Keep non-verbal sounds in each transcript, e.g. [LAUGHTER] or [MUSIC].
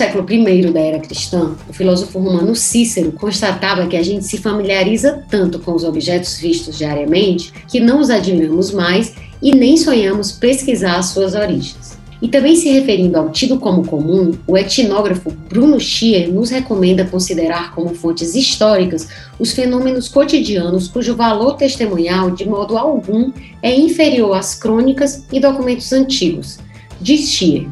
século I da era cristã, o filósofo romano Cícero constatava que a gente se familiariza tanto com os objetos vistos diariamente que não os admiramos mais e nem sonhamos pesquisar suas origens. E também se referindo ao tido como comum, o etnógrafo Bruno Schier nos recomenda considerar como fontes históricas os fenômenos cotidianos cujo valor testemunhal, de modo algum, é inferior às crônicas e documentos antigos. Diz Schier,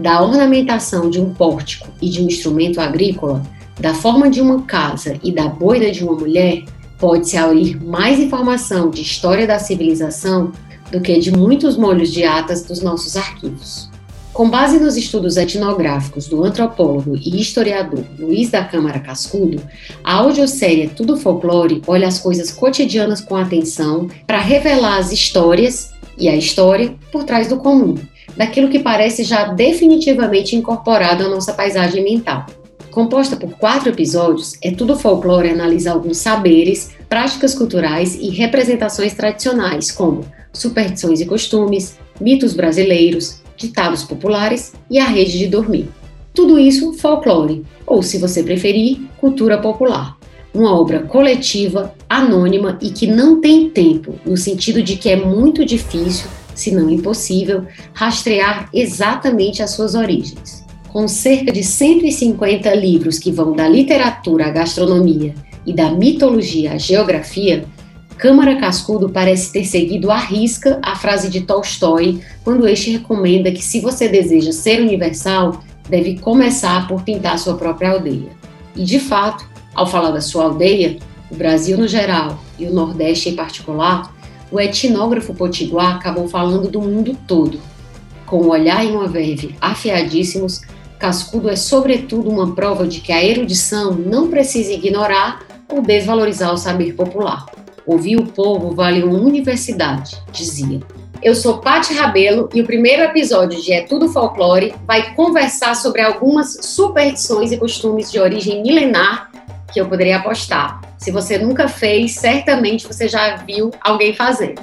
da ornamentação de um pórtico e de um instrumento agrícola, da forma de uma casa e da boina de uma mulher, pode-se aurir mais informação de história da civilização do que de muitos molhos de atas dos nossos arquivos. Com base nos estudos etnográficos do antropólogo e historiador Luiz da Câmara Cascudo, a audiosérie Tudo Folclore olha as coisas cotidianas com atenção para revelar as histórias e a história por trás do comum, daquilo que parece já definitivamente incorporado à nossa paisagem mental. Composta por quatro episódios, é tudo folclore analisa alguns saberes, práticas culturais e representações tradicionais, como superstições e costumes, mitos brasileiros, ditados populares e a rede de dormir. Tudo isso folclore, ou se você preferir, cultura popular. Uma obra coletiva, anônima e que não tem tempo, no sentido de que é muito difícil, se não impossível, rastrear exatamente as suas origens. Com cerca de 150 livros que vão da literatura à gastronomia e da mitologia à geografia, Câmara Cascudo parece ter seguido à risca a frase de Tolstói quando este recomenda que, se você deseja ser universal, deve começar por pintar sua própria aldeia. E, de fato, ao falar da sua aldeia, o Brasil no geral e o Nordeste em particular, o etnógrafo potiguar acabou falando do mundo todo. Com o olhar e uma verve afiadíssimos, Cascudo é sobretudo uma prova de que a erudição não precisa ignorar ou desvalorizar o saber popular. Ouvir o povo vale uma universidade, dizia. Eu sou Pati Rabelo e o primeiro episódio de É Tudo Folclore vai conversar sobre algumas superstições e costumes de origem milenar que eu poderia apostar. Se você nunca fez, certamente você já viu alguém fazendo.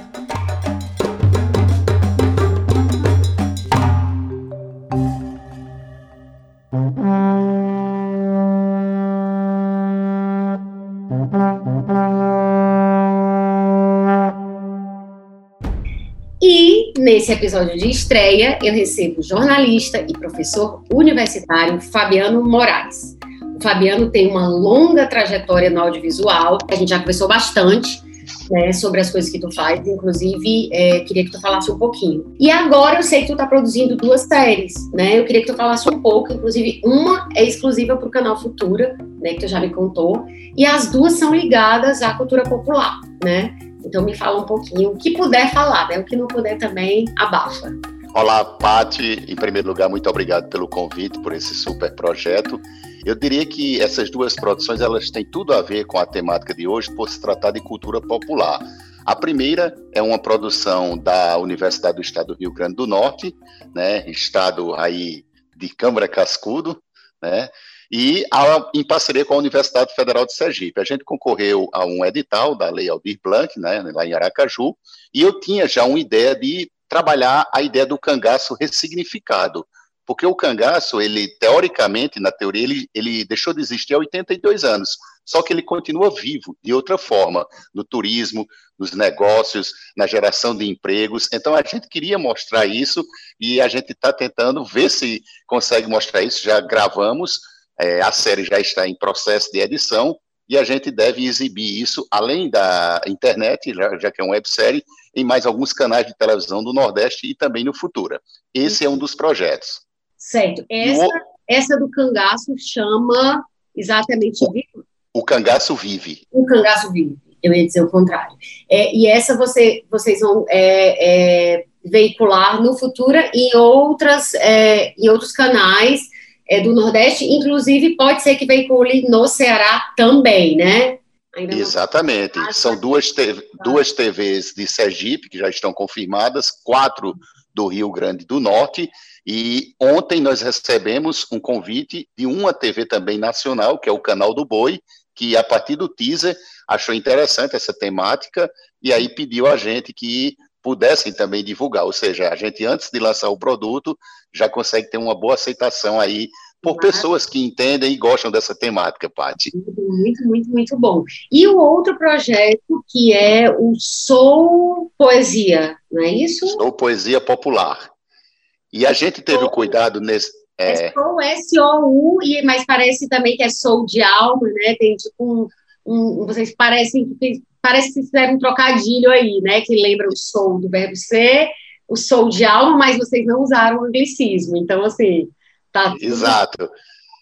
Nesse episódio de estreia, eu recebo o jornalista e professor universitário Fabiano Moraes. O Fabiano tem uma longa trajetória no audiovisual, a gente já conversou bastante né, sobre as coisas que tu faz, inclusive é, queria que tu falasse um pouquinho. E agora eu sei que tu está produzindo duas séries, né? Eu queria que tu falasse um pouco, inclusive uma é exclusiva para o canal Futura, né, que tu já me contou, e as duas são ligadas à cultura popular, né? Então me fala um pouquinho, o que puder falar, né? O que não puder também, abafa. Olá, Pati. Em primeiro lugar, muito obrigado pelo convite, por esse super projeto. Eu diria que essas duas produções elas têm tudo a ver com a temática de hoje, por se tratar de cultura popular. A primeira é uma produção da Universidade do Estado do Rio Grande do Norte, né, estado aí de Câmara Cascudo, né, e a, em parceria com a Universidade Federal de Sergipe. A gente concorreu a um edital da Lei Aldir Blanc, né, lá em Aracaju, e eu tinha já uma ideia de trabalhar a ideia do cangaço ressignificado, porque o cangaço, ele teoricamente, na teoria, ele, ele deixou de existir há 82 anos, só que ele continua vivo de outra forma, no turismo, nos negócios, na geração de empregos. Então a gente queria mostrar isso e a gente está tentando ver se consegue mostrar isso. Já gravamos é, a série já está em processo de edição e a gente deve exibir isso, além da internet, já, já que é uma websérie, em mais alguns canais de televisão do Nordeste e também no Futura. Esse é um dos projetos. Certo. Essa, o... essa do cangaço chama exatamente o, o cangaço vive. O cangaço vive. Eu ia dizer o contrário. É, e essa você, vocês vão é, é, veicular no Futura em outras é, em outros canais é, do Nordeste, inclusive pode ser que veicule no Ceará também, né? Ainda Exatamente. Não... São duas, duas TVs de Sergipe, que já estão confirmadas, quatro do Rio Grande do Norte, e ontem nós recebemos um convite de uma TV também nacional, que é o Canal do Boi, que a partir do teaser achou interessante essa temática, e aí pediu a gente que pudessem também divulgar, ou seja, a gente antes de lançar o produto já consegue ter uma boa aceitação aí por pessoas que entendem e gostam dessa temática, Paty. Muito, muito, muito bom. E o outro projeto que é o Sou Poesia, não é isso? Sou Poesia Popular. E a gente teve o cuidado nesse. É, é Sou S-O-U, mas parece também que é Sou de alma, né? Tem tipo um. um vocês parecem que parece que fizeram um trocadilho aí, né? Que lembra o sou do verbo ser, o sou de alma, mas vocês não usaram o anglicismo. Então, assim, tá. Exato.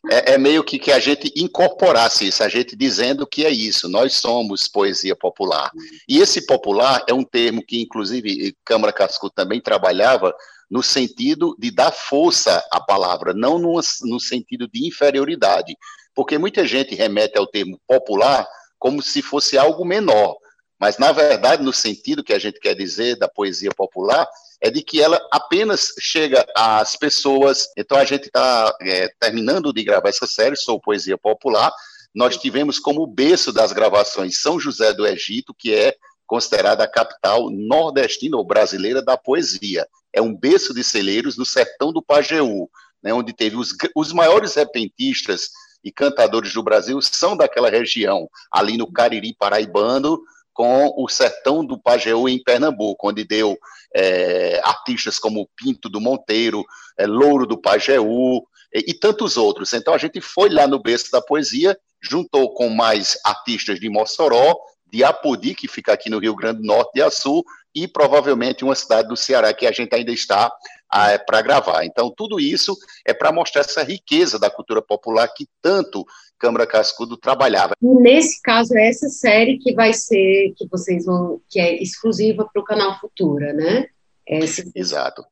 É, é, meio que que a gente incorporasse isso, a gente dizendo que é isso, nós somos poesia popular. E esse popular é um termo que, inclusive, Câmara Cascudo também trabalhava no sentido de dar força à palavra, não no, no sentido de inferioridade. Porque muita gente remete ao termo popular como se fosse algo menor. Mas, na verdade, no sentido que a gente quer dizer da poesia popular, é de que ela apenas chega às pessoas. Então, a gente está é, terminando de gravar essa série, Sou Poesia Popular. Nós tivemos como berço das gravações São José do Egito, que é considerada a capital nordestina ou brasileira da poesia. É um berço de celeiros no sertão do Pajeú, né, onde teve os, os maiores repentistas e cantadores do Brasil são daquela região, ali no Cariri Paraibano, com o sertão do Pajeú em Pernambuco, onde deu é, artistas como Pinto do Monteiro, é, Louro do Pajeú e, e, tantos outros. Então a gente foi lá no berço da poesia, juntou com mais artistas de Mossoró, de Apodi, que fica aqui no Rio Grande do Norte e a Sul, e provavelmente uma cidade do Ceará que a gente ainda está ah, é para gravar. Então, tudo isso é para mostrar essa riqueza da cultura popular que tanto Câmara Cascudo trabalhava. E nesse caso, é essa série que vai ser, que vocês vão, que é exclusiva para o canal Futura, né? Esse... Exato.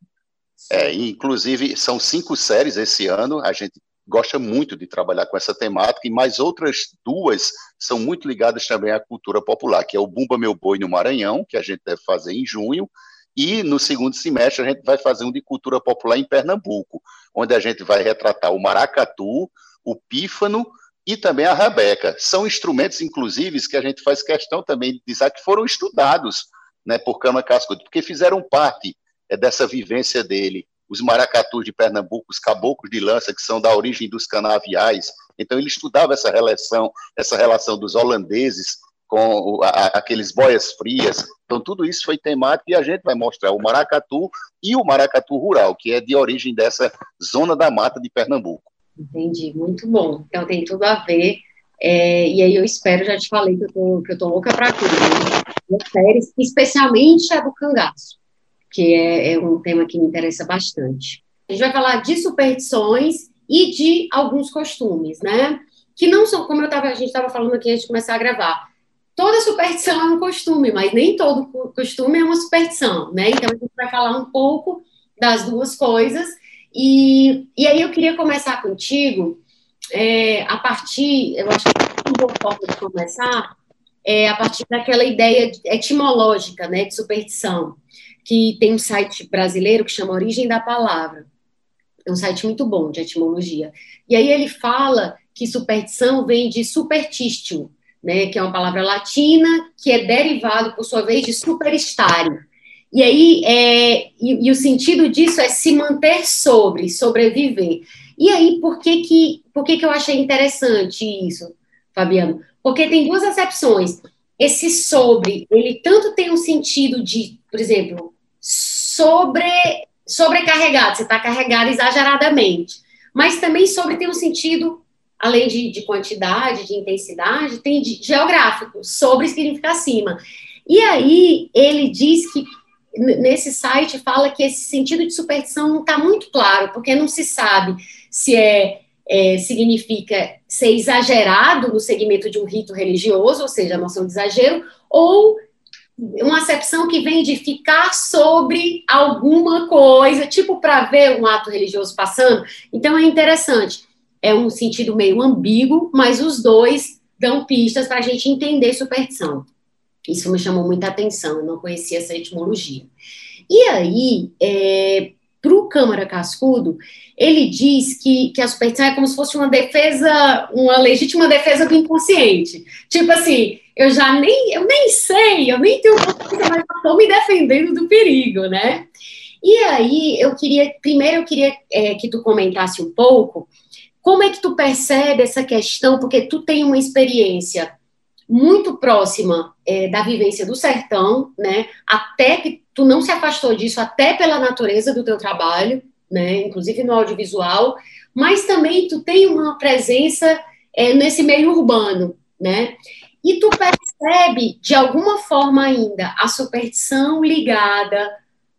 É, inclusive, são cinco séries esse ano, a gente gosta muito de trabalhar com essa temática, e mais outras duas são muito ligadas também à cultura popular, que é o Bumba Meu Boi no Maranhão, que a gente deve fazer em junho, e no segundo semestre a gente vai fazer um de cultura popular em Pernambuco, onde a gente vai retratar o maracatu, o pífano e também a rabeca. São instrumentos, inclusive, que a gente faz questão também de dizer que foram estudados né, por Cama Cascudo, porque fizeram parte é, dessa vivência dele. Os maracatus de Pernambuco, os caboclos de lança, que são da origem dos canaviais. Então, ele estudava essa relação, essa relação dos holandeses com aqueles boias frias. Então, tudo isso foi temático e a gente vai mostrar o maracatu e o maracatu rural, que é de origem dessa zona da mata de Pernambuco. Entendi, muito bom. Então, tem tudo a ver. É, e aí eu espero, já te falei que eu tô, que eu tô louca para tudo, né? séries, especialmente a do cangaço, que é, é um tema que me interessa bastante. A gente vai falar de superstições e de alguns costumes, né? Que não são, como eu tava, a gente estava falando aqui antes de começar a gravar, toda superstição é um costume, mas nem todo costume é uma superstição, né? Então a gente vai falar um pouco das duas coisas. E, e aí eu queria começar contigo é, a partir, eu acho que uma boa forma de começar é a partir daquela ideia etimológica, né, de superstição, que tem um site brasileiro que chama Origem da Palavra. É um site muito bom de etimologia. E aí ele fala que superstição vem de superstitio, né, que é uma palavra latina, que é derivado, por sua vez, de superstare. E aí, é, e, e, o sentido disso é se manter sobre, sobreviver. E aí, por que que, por que que eu achei interessante isso, Fabiano? Porque tem duas acepções. Esse sobre, ele tanto tem um sentido de, por exemplo, sobre, sobrecarregado, você está carregado exageradamente, mas também sobre tem um sentido além de, de quantidade, de intensidade, tem de, geográfico, sobre significa acima. E aí ele diz que nesse site fala que esse sentido de superstição não está muito claro, porque não se sabe se é, é, significa ser exagerado no segmento de um rito religioso, ou seja, a noção de exagero, ou uma acepção que vem de ficar sobre alguma coisa, tipo para ver um ato religioso passando. Então é interessante é um sentido meio ambíguo, mas os dois dão pistas para a gente entender superstição. Isso me chamou muita atenção, eu não conhecia essa etimologia. E aí, é, para o Câmara Cascudo, ele diz que, que a superstição é como se fosse uma defesa, uma legítima defesa do inconsciente. Tipo assim, eu já nem, eu nem sei, eu nem tenho consciência, mas estou me defendendo do perigo, né? E aí, eu queria, primeiro eu queria é, que tu comentasse um pouco como é que tu percebe essa questão? Porque tu tem uma experiência muito próxima é, da vivência do sertão, né? Até que tu não se afastou disso, até pela natureza do teu trabalho, né? Inclusive no audiovisual, mas também tu tem uma presença é, nesse meio urbano, né? E tu percebe, de alguma forma ainda, a superstição ligada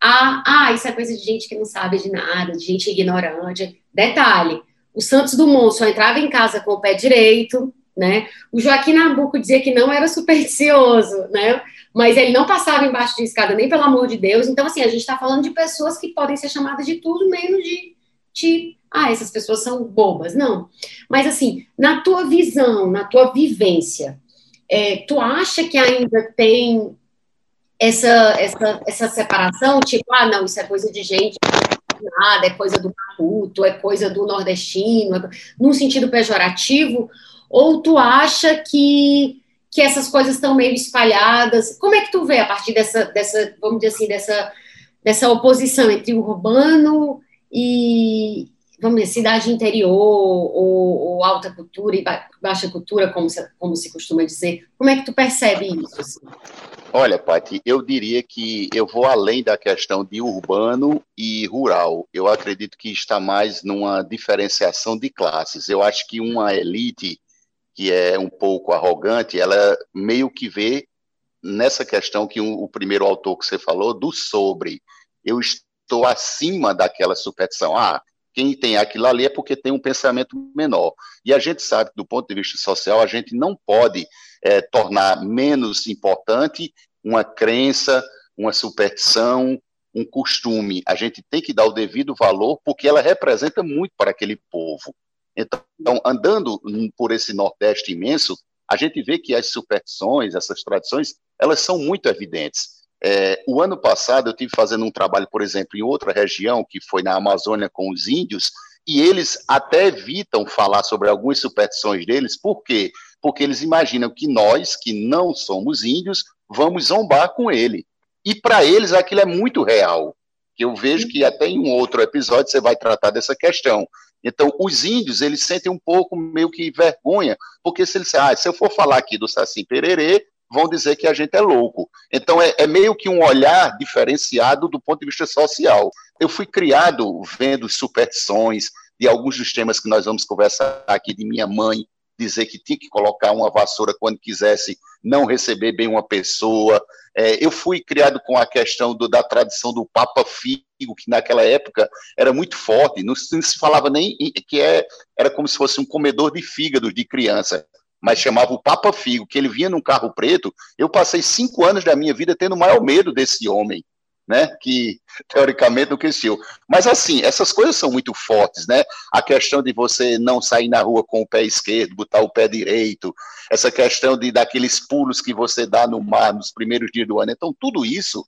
a, ah, isso é coisa de gente que não sabe de nada, de gente ignorante. Detalhe, o Santos Dumont só entrava em casa com o pé direito, né? O Joaquim Nabuco dizia que não era supersticioso, né? Mas ele não passava embaixo de escada, nem pelo amor de Deus. Então, assim, a gente está falando de pessoas que podem ser chamadas de tudo, menos de, de ah, essas pessoas são bobas. Não. Mas, assim, na tua visão, na tua vivência, é, tu acha que ainda tem essa, essa, essa separação? Tipo, ah, não, isso é coisa de gente nada, é coisa do maputo, é coisa do nordestino, é, num sentido pejorativo, ou tu acha que, que essas coisas estão meio espalhadas? Como é que tu vê a partir dessa, dessa vamos dizer assim, dessa, dessa oposição entre o urbano e, vamos dizer, cidade interior, ou, ou alta cultura e ba baixa cultura, como se, como se costuma dizer? Como é que tu percebe isso? Assim? Olha, Paty, eu diria que eu vou além da questão de urbano e rural. Eu acredito que está mais numa diferenciação de classes. Eu acho que uma elite que é um pouco arrogante, ela meio que vê nessa questão que o, o primeiro autor que você falou, do sobre. Eu estou acima daquela superstição. Ah, quem tem aquilo ali é porque tem um pensamento menor. E a gente sabe que, do ponto de vista social, a gente não pode é, tornar menos importante uma crença, uma superstição, um costume. A gente tem que dar o devido valor porque ela representa muito para aquele povo. Então, andando por esse Nordeste imenso, a gente vê que as superstições, essas tradições, elas são muito evidentes. É, o ano passado eu tive fazendo um trabalho, por exemplo, em outra região, que foi na Amazônia com os índios, e eles até evitam falar sobre algumas superstições deles, por quê? Porque eles imaginam que nós, que não somos índios, vamos zombar com ele. E para eles aquilo é muito real. Eu vejo que até em um outro episódio você vai tratar dessa questão. Então, os índios, eles sentem um pouco meio que vergonha, porque se eles ah, se eu for falar aqui do Saci Pererê, vão dizer que a gente é louco. Então, é, é, meio que um olhar diferenciado do ponto de vista social. Eu fui criado vendo superstições de alguns dos temas que nós vamos conversar aqui, de minha mãe, dizer que tinha que colocar uma vassoura quando quisesse não receber bem uma pessoa. É, eu fui criado com a questão do, da tradição do Papa Figo, que naquela época era muito forte, não, não se falava nem que é, era como se fosse um comedor de fígado de criança mas chamava o Papa Figo, que ele vinha num carro preto. Eu passei cinco anos da minha vida tendo o maior medo desse homem, né? Que teoricamente cresceu. Mas assim, essas coisas são muito fortes, né? A questão de você não sair na rua com o pé esquerdo, botar o pé direito, essa questão de daqueles pulos que você dá no mar nos primeiros dias do ano. Então, tudo isso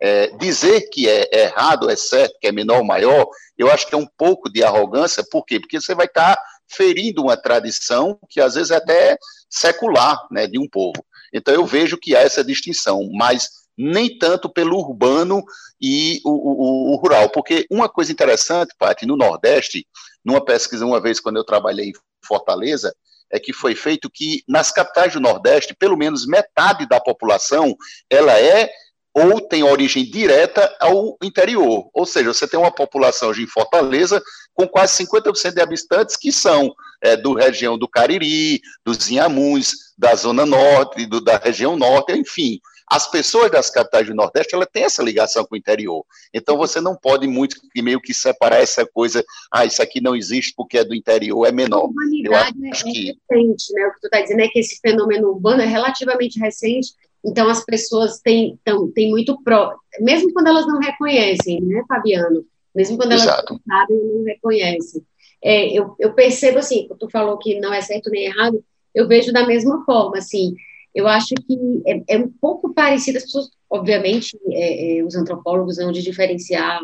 é, dizer que é errado, é certo, que é menor ou maior, eu acho que é um pouco de arrogância, por quê? Porque você vai estar tá ferindo uma tradição que às vezes é até secular né, de um povo. Então eu vejo que há essa distinção, mas nem tanto pelo urbano e o, o, o rural, porque uma coisa interessante, Paty, no Nordeste, numa pesquisa uma vez quando eu trabalhei em Fortaleza, é que foi feito que nas capitais do Nordeste, pelo menos metade da população, ela é ou tem origem direta ao interior. Ou seja, você tem uma população em Fortaleza com quase 50% de habitantes que são é, do região do Cariri, dos Inhamuns, da Zona Norte, do, da região Norte, enfim. As pessoas das capitais do Nordeste, ela tem essa ligação com o interior. Então, você não pode muito meio que separar essa coisa, ah, isso aqui não existe porque é do interior, é menor. A humanidade Eu acho é que... recente, né? O que tu está dizendo é que esse fenômeno urbano é relativamente recente, então, as pessoas têm, tão, têm muito pró, mesmo quando elas não reconhecem, né, Fabiano? Mesmo quando elas Exato. não sabem, não reconhecem. É, eu, eu percebo, assim, tu falou que não é certo nem errado, eu vejo da mesma forma, assim, eu acho que é, é um pouco parecido, as pessoas, obviamente, é, é, os antropólogos vão de diferenciar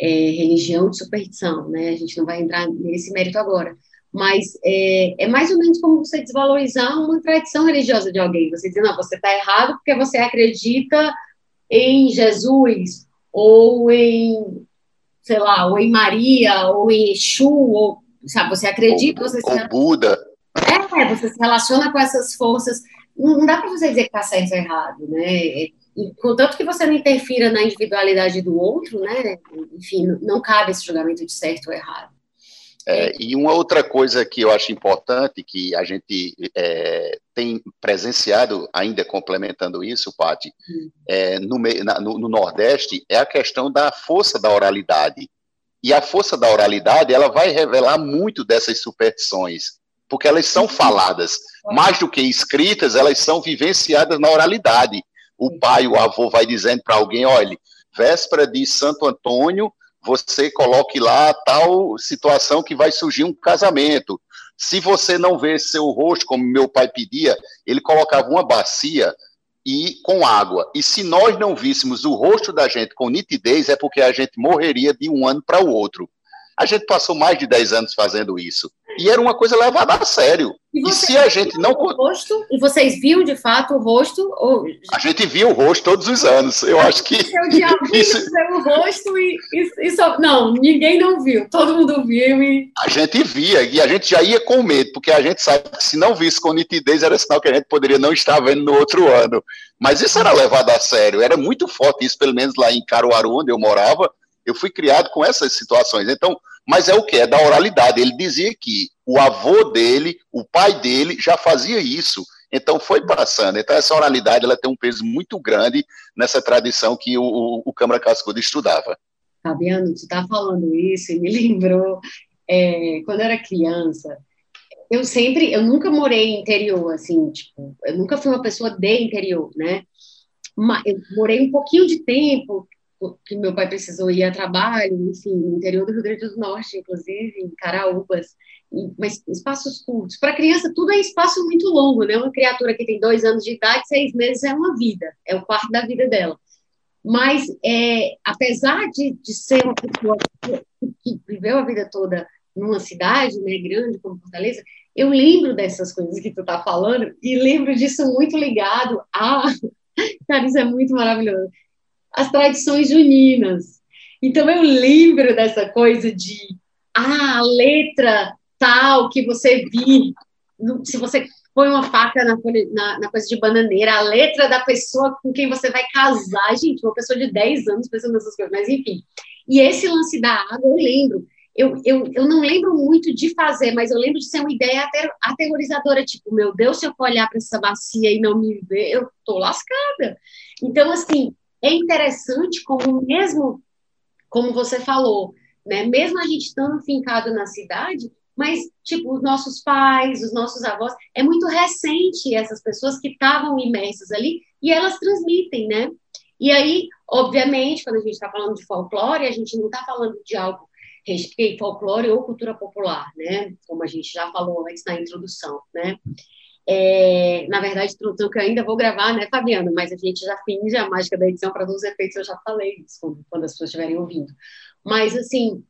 é, religião de superstição, né, a gente não vai entrar nesse mérito agora, mas é, é, mais ou menos como você desvalorizar uma tradição religiosa de alguém. Você diz, não, você está errado porque você acredita em Jesus, ou em, sei lá, ou em Maria, ou em Exu, ou sabe, você acredita, você ou, se... Buda. É, você se relaciona com essas forças. Não, dá para você dizer que está certo ou errado, né? E, contanto que você não interfira na individualidade do outro, né? Enfim, não cabe esse julgamento de certo ou errado. É, e uma outra coisa que eu acho importante, que a gente é, tem presenciado, ainda complementando isso, Pati, hum. é, no, no, no, Nordeste, é a questão da força da oralidade. E a força da oralidade, ela vai revelar muito dessas superstições, porque elas são faladas. Mais do que escritas, elas são vivenciadas na oralidade. O pai, o avô vai dizendo para alguém, olha, véspera de Santo Antônio, você coloque lá tal situação que vai surgir um casamento. Se você não vê seu rosto, como meu pai pedia, ele colocava uma bacia e com água. E se nós não víssemos o rosto da gente com nitidez, é porque a gente morreria de um ano para o outro. A gente passou mais de 10 anos fazendo isso. E era uma coisa levada a sério. E, e se a gente não. O rosto, e vocês viam de fato o rosto? Ou... A gente via o rosto todos os anos. Eu acho que. Seu diabo [LAUGHS] isso... o rosto e, e, e só... Não, ninguém não viu. Todo mundo viu. E... A gente via, e a gente já ia com medo, porque a gente sabe que se não visse com nitidez, era sinal que a gente poderia não estar vendo no outro ano. Mas isso era levado a sério, era muito forte isso, pelo menos lá em Caruaru, onde eu morava. Eu fui criado com essas situações. Então, mas é o que? É da oralidade. Ele dizia que o avô dele, o pai dele, já fazia isso. Então foi passando. Então essa oralidade ela tem um peso muito grande nessa tradição que o, o, o Câmara Cascudo estudava. Fabiano, tu está falando isso e me [LAUGHS] lembrou é, quando eu era criança. Eu sempre, eu nunca morei interior, assim, tipo, eu nunca fui uma pessoa de interior, né? Eu morei um pouquinho de tempo, que meu pai precisou ir a trabalho, enfim, no interior do Rio Grande do Norte, inclusive, em Caraúbas, mas espaços curtos. Para criança, tudo é espaço muito longo, né? Uma criatura que tem dois anos de idade, seis meses é uma vida, é o quarto da vida dela. Mas, é, apesar de, de ser uma pessoa que viveu a vida toda numa cidade né, grande como Fortaleza, eu lembro dessas coisas que tu tá falando e lembro disso muito ligado a. [LAUGHS] Cara, isso é muito maravilhoso as tradições juninas. Então eu lembro dessa coisa de ah, a letra tal que você viu, se você põe uma faca na, na, na, coisa de bananeira, a letra da pessoa com quem você vai casar, gente, uma pessoa de 10 anos pensando nessas coisas, mas enfim. E esse lance da água, eu lembro, eu, eu, eu não lembro muito de fazer, mas eu lembro de ser uma ideia aterrorizadora, tipo, meu Deus, se eu for olhar para essa bacia e não me ver, eu tô lascada. Então, assim, é interessante como mesmo, como você falou, né, mesmo a gente estando fincado na cidade, mas, tipo, os nossos pais, os nossos avós, é muito recente essas pessoas que estavam imersas ali e elas transmitem, né? E aí, obviamente, quando a gente está falando de folclore, a gente não está falando de algo restrito, folclore ou cultura popular, né? Como a gente já falou antes na introdução, né? É, na verdade, introdução que eu ainda vou gravar, né, Fabiano? Mas a gente já finge a mágica da edição para os efeitos, eu já falei isso quando, quando as pessoas estiverem ouvindo. Mas, assim,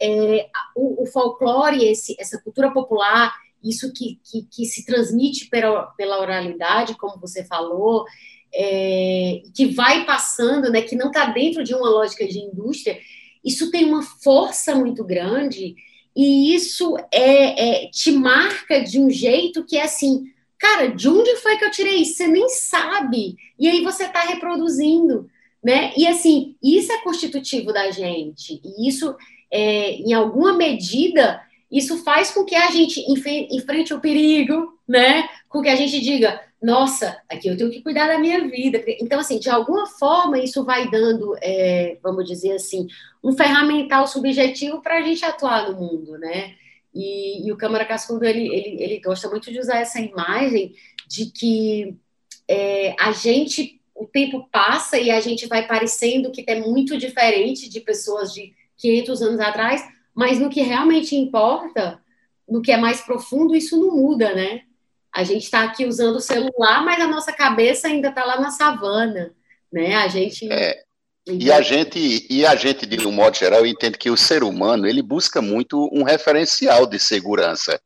é, o, o, folclore, esse, essa cultura popular, isso que, que, que se transmite pela, pela oralidade, como você falou, é, que vai passando, né, que não está dentro de uma lógica de indústria, isso tem uma força muito grande e isso é, é, te marca de um jeito que é assim, cara, de onde foi que eu tirei isso? Você nem sabe. E aí você está reproduzindo, né? E assim, isso é constitutivo da gente. E isso, é, em alguma medida, isso faz com que a gente enfrente o perigo, né? Com que a gente diga, nossa, aqui eu tenho que cuidar da minha vida. Então, assim, de alguma forma, isso vai dando, é, vamos dizer assim, um ferramental subjetivo para a gente atuar no mundo, né? E, e o Câmara Cascudo, ele, ele, ele, gosta muito de usar essa imagem de que é, a gente, o tempo passa e a gente vai parecendo que é muito diferente de pessoas de 500 anos atrás, mas no que realmente importa, no que é mais profundo, isso não muda, né? A gente está aqui usando o celular, mas a nossa cabeça ainda está lá na savana, né? A gente. É, e a gente, e a gente, de um modo geral, eu entendo que o ser humano ele busca muito um referencial de segurança.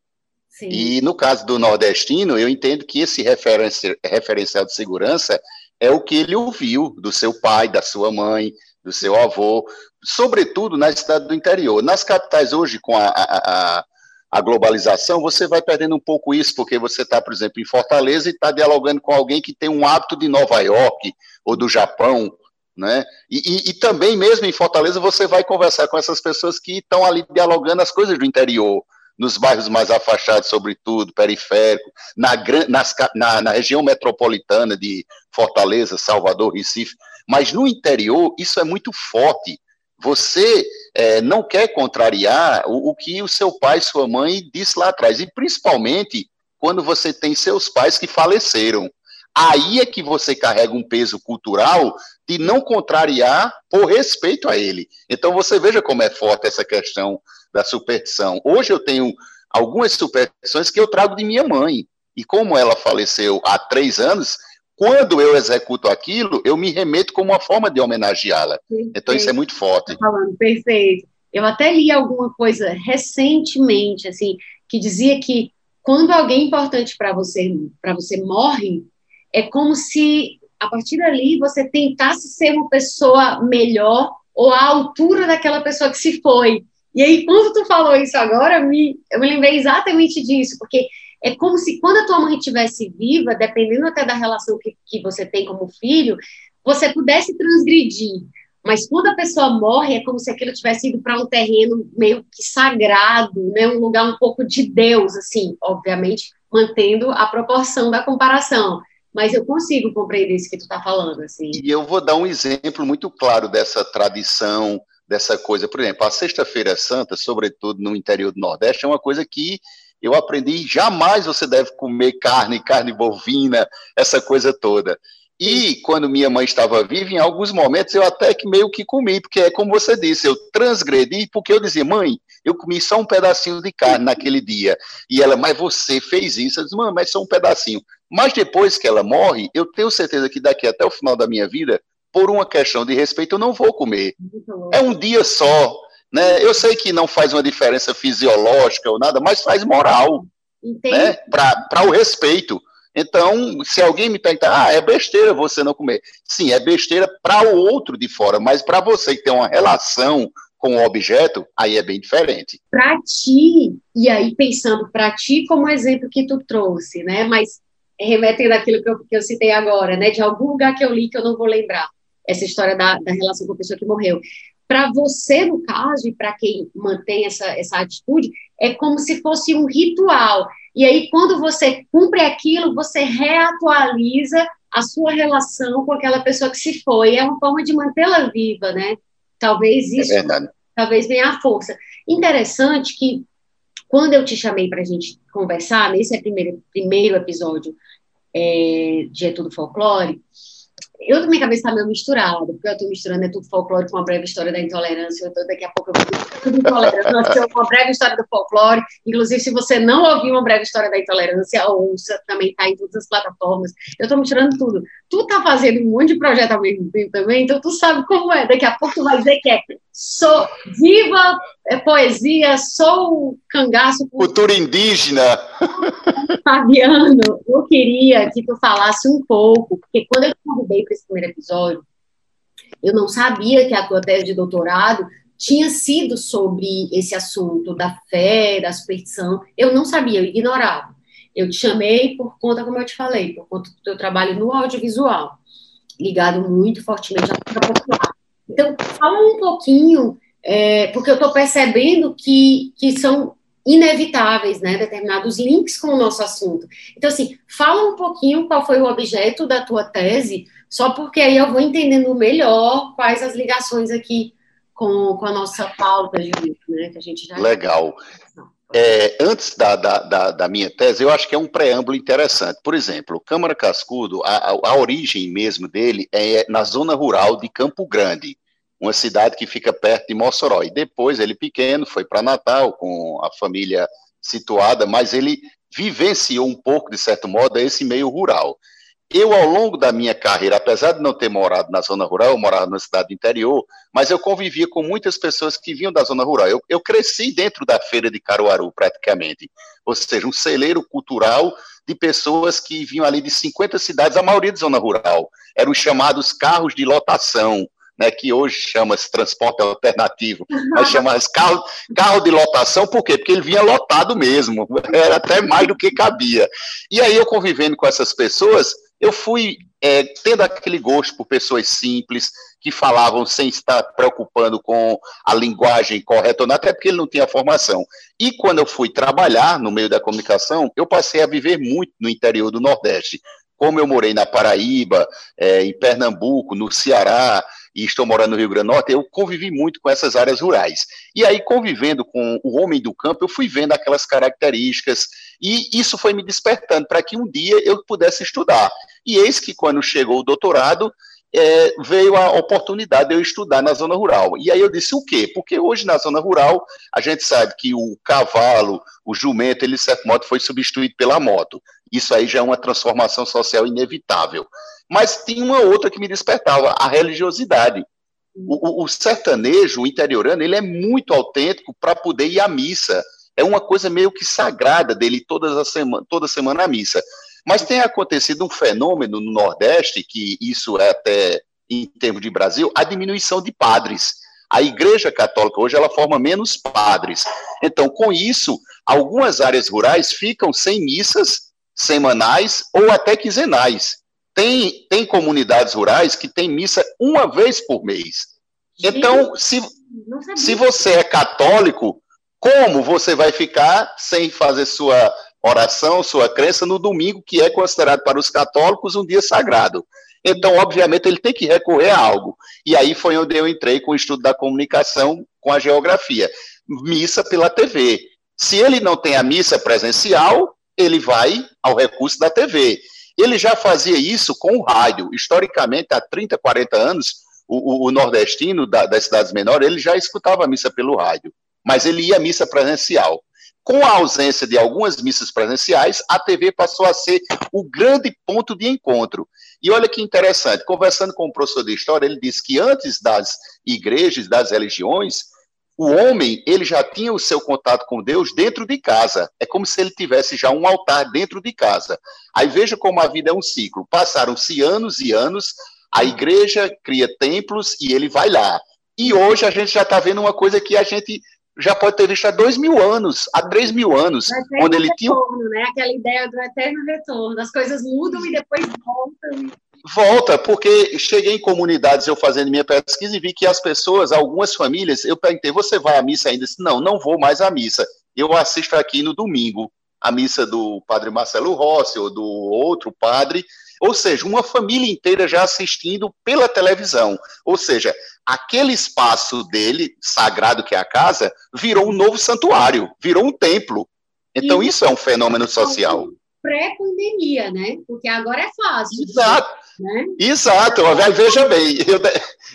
Sim. E no caso do nordestino, eu entendo que esse referencial de segurança é o que ele ouviu do seu pai, da sua mãe, do seu avô, sobretudo na cidade do interior. Nas capitais hoje, com a, a, a a globalização, você vai perdendo um pouco isso, porque você está, por exemplo, em Fortaleza e está dialogando com alguém que tem um hábito de Nova York ou do Japão, né? E, e, e, também mesmo em Fortaleza você vai conversar com essas pessoas que estão ali dialogando as coisas do interior, nos bairros mais afastados, sobretudo, periférico, na, nas, na, na região metropolitana de Fortaleza, Salvador, Recife, mas no interior isso é muito forte. Você é, não quer contrariar o, o que o seu pai, sua mãe disse lá atrás, e principalmente quando você tem seus pais que faleceram. Aí é que você carrega um peso cultural de não contrariar por respeito a ele. Então você veja como é forte essa questão da superstição. Hoje eu tenho algumas superstições que eu trago de minha mãe. E como ela faleceu há três anos, quando eu executo aquilo, eu me remeto como uma forma de homenageá-la. Então isso é muito forte. Tá falando, perfeito. Eu até li alguma coisa recentemente, assim, que dizia que quando alguém importante para você, para você morre, é como se a partir dali você tentasse ser uma pessoa melhor ou à altura daquela pessoa que se foi. E aí, quando tu falou isso agora, me, eu me lembrei exatamente disso, porque é como se quando a tua mãe estivesse viva, dependendo até da relação que, que você tem como filho, você pudesse transgredir. Mas quando a pessoa morre, é como se aquilo tivesse ido para um terreno meio que sagrado, né? um lugar um pouco de Deus, assim, obviamente, mantendo a proporção da comparação. Mas eu consigo compreender isso que tu está falando. Assim. E eu vou dar um exemplo muito claro dessa tradição, dessa coisa. Por exemplo, a Sexta-feira Santa, sobretudo no interior do Nordeste, é uma coisa que eu aprendi, jamais você deve comer carne, carne bovina, essa coisa toda. E quando minha mãe estava viva, em alguns momentos eu até que meio que comi, porque é como você disse, eu transgredi, porque eu dizia, mãe, eu comi só um pedacinho de carne naquele dia. E ela, mas você fez isso? Eu disse, mãe, mas só um pedacinho. Mas depois que ela morre, eu tenho certeza que daqui até o final da minha vida, por uma questão de respeito, eu não vou comer. É um dia só. Né? Eu sei que não faz uma diferença fisiológica ou nada, mas faz moral né? para o respeito. Então, se alguém me perguntar, ah, é besteira você não comer. Sim, é besteira para o outro de fora, mas para você que tem uma relação com o objeto, aí é bem diferente. Para ti, e aí pensando para ti como exemplo que tu trouxe, né? Mas remetendo àquilo que eu, que eu citei agora, né? De algum lugar que eu li que eu não vou lembrar, essa história da, da relação com a pessoa que morreu. Para você, no caso, e para quem mantém essa, essa atitude, é como se fosse um ritual. E aí, quando você cumpre aquilo, você reatualiza a sua relação com aquela pessoa que se foi. É uma forma de mantê-la viva, né? Talvez é isso, é talvez venha a força. Interessante que, quando eu te chamei para a gente conversar, nesse primeiro, primeiro episódio é, de É Tudo Folclore, eu, minha cabeça, está meio misturado, porque eu estou misturando é tudo folclore com uma breve história da intolerância. Tô, daqui a pouco eu vou tudo intolerância, [LAUGHS] uma breve história do folclore. Inclusive, se você não ouviu uma breve história da intolerância, ouça, também está em todas as plataformas. Eu estou misturando tudo. Tu está fazendo um monte de projeto ao mesmo tempo também, então tu sabe como é. Daqui a pouco tu vai dizer que é sou viva é poesia, sou cangaço. Cultura indígena. [LAUGHS] Fabiano, eu queria que tu falasse um pouco, porque quando eu te convidei para esse primeiro episódio, eu não sabia que a tua tese de doutorado tinha sido sobre esse assunto da fé, da superstição. Eu não sabia, eu ignorava. Eu te chamei por conta, como eu te falei, por conta do teu trabalho no audiovisual, ligado muito fortemente à cultura popular. Então, fala um pouquinho, é, porque eu estou percebendo que, que são inevitáveis, né, determinados links com o nosso assunto. Então, assim, fala um pouquinho qual foi o objeto da tua tese, só porque aí eu vou entendendo melhor quais as ligações aqui com, com a nossa pauta, Júlio, né, que a gente já... Legal. É, antes da, da, da, da, minha tese, eu acho que é um preâmbulo interessante. Por exemplo, Câmara Cascudo, a, a, origem mesmo dele é na zona rural de Campo Grande, uma cidade que fica perto de Mossoró. E depois, ele pequeno, foi para Natal com a família situada, mas ele vivenciou um pouco, de certo modo, esse meio rural. Eu, ao longo da minha carreira, apesar de não ter morado na zona rural, eu morava na cidade do interior, mas eu convivia com muitas pessoas que vinham da zona rural. Eu, eu cresci dentro da feira de Caruaru, praticamente. Ou seja, um celeiro cultural de pessoas que vinham ali de 50 cidades, a maioria de zona rural. Eram os chamados carros de lotação, né, que hoje chama-se transporte alternativo, mas chama carro, carro de lotação, por quê? Porque ele vinha lotado mesmo, [LAUGHS] era até mais do que cabia. E aí eu convivendo com essas pessoas, eu fui é, tendo aquele gosto por pessoas simples, que falavam sem estar preocupando com a linguagem correta, até porque ele não tinha formação. E quando eu fui trabalhar no meio da comunicação, eu passei a viver muito no interior do Nordeste. Como eu morei na Paraíba, é, em Pernambuco, no Ceará, e estou morando no Rio Grande do Norte, eu convivi muito com essas áreas rurais. E aí, convivendo com o homem do campo, eu fui vendo aquelas características, e isso foi me despertando para que um dia eu pudesse estudar. E eis que, quando chegou o doutorado, é, veio a oportunidade de eu estudar na zona rural. E aí eu disse o quê? Porque hoje na zona rural a gente sabe que o cavalo, o jumento, ele de certo modo foi substituído pela moto. Isso aí já é uma transformação social inevitável. Mas tinha uma outra que me despertava, a religiosidade. O, o, o sertanejo, o interiorano, ele é muito autêntico para poder ir à missa. É uma coisa meio que sagrada dele toda, semana, toda semana à missa. Mas tem acontecido um fenômeno no Nordeste, que isso é até em termos de Brasil, a diminuição de padres. A Igreja Católica hoje ela forma menos padres. Então, com isso, algumas áreas rurais ficam sem missas semanais ou até quinzenais. Tem, tem comunidades rurais que têm missa uma vez por mês. Então, se, se você é católico, como você vai ficar sem fazer sua oração, sua crença no domingo, que é considerado para os católicos um dia sagrado? Então, obviamente, ele tem que recorrer a algo. E aí foi onde eu entrei com o estudo da comunicação com a geografia. Missa pela TV. Se ele não tem a missa presencial, ele vai ao recurso da TV. Ele já fazia isso com o rádio. Historicamente, há 30, 40 anos, o, o, o nordestino da, das cidades menores, ele já escutava a missa pelo rádio, mas ele ia à missa presencial. Com a ausência de algumas missas presenciais, a TV passou a ser o grande ponto de encontro. E olha que interessante, conversando com o professor de história, ele disse que antes das igrejas, das religiões, o homem, ele já tinha o seu contato com Deus dentro de casa. É como se ele tivesse já um altar dentro de casa. Aí veja como a vida é um ciclo. Passaram-se anos e anos, a igreja cria templos e ele vai lá. E hoje a gente já está vendo uma coisa que a gente já pode ter visto há dois mil anos, há três mil anos, quando ele retorno, tinha. Né? Aquela ideia do eterno retorno. As coisas mudam e depois voltam. Volta, porque cheguei em comunidades eu fazendo minha pesquisa e vi que as pessoas, algumas famílias, eu perguntei, você vai à missa ainda? Disse, não, não vou mais à missa. Eu assisto aqui no domingo a missa do padre Marcelo Rossi ou do outro padre, ou seja, uma família inteira já assistindo pela televisão. Ou seja, aquele espaço dele, sagrado que é a casa, virou um novo santuário, virou um templo. Então, isso é um fenômeno social pré-pandemia, né? Porque agora é fácil. Exato. Né? Exato. Veja bem, eu, de,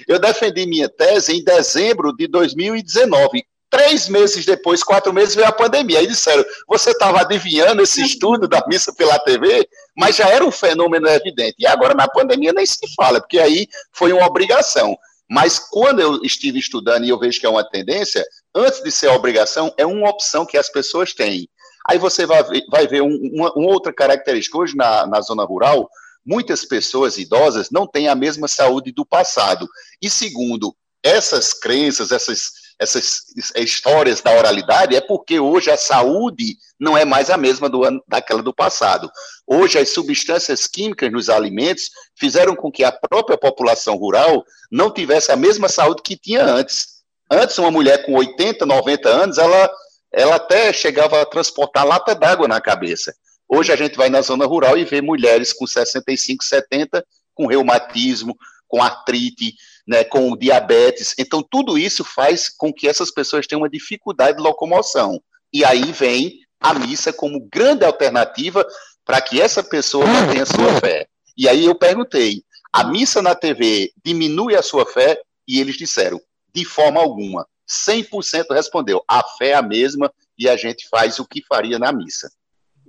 eu defendi minha tese em dezembro de 2019. Três meses depois, quatro meses, veio a pandemia. Aí disseram: você estava adivinhando esse estudo da missa pela TV, mas já era um fenômeno evidente. E agora, na pandemia, nem se fala, porque aí foi uma obrigação. Mas quando eu estive estudando e eu vejo que é uma tendência, antes de ser obrigação, é uma opção que as pessoas têm. Aí você vai ver, vai ver um, uma, uma, outra característica. Hoje, na, na zona rural, muitas pessoas idosas não têm a mesma saúde do passado. E segundo, essas crenças, essas, essas histórias da oralidade, é porque hoje a saúde não é mais a mesma do daquela do passado. Hoje, as substâncias químicas nos alimentos fizeram com que a própria população rural não tivesse a mesma saúde que tinha antes. Antes, uma mulher com 80, 90 anos, ela ela até chegava a transportar lata d'água na cabeça. Hoje a gente vai na zona rural e vê mulheres com 65, 70, com reumatismo, com artrite, né, com diabetes. Então, tudo isso faz com que essas pessoas tenham uma dificuldade de locomoção. E aí vem a missa como grande alternativa para que essa pessoa mantenha sua fé. E aí eu perguntei: a missa na TV diminui a sua fé? E eles disseram: de forma alguma. 100% respondeu. A fé é a mesma e a gente faz o que faria na missa.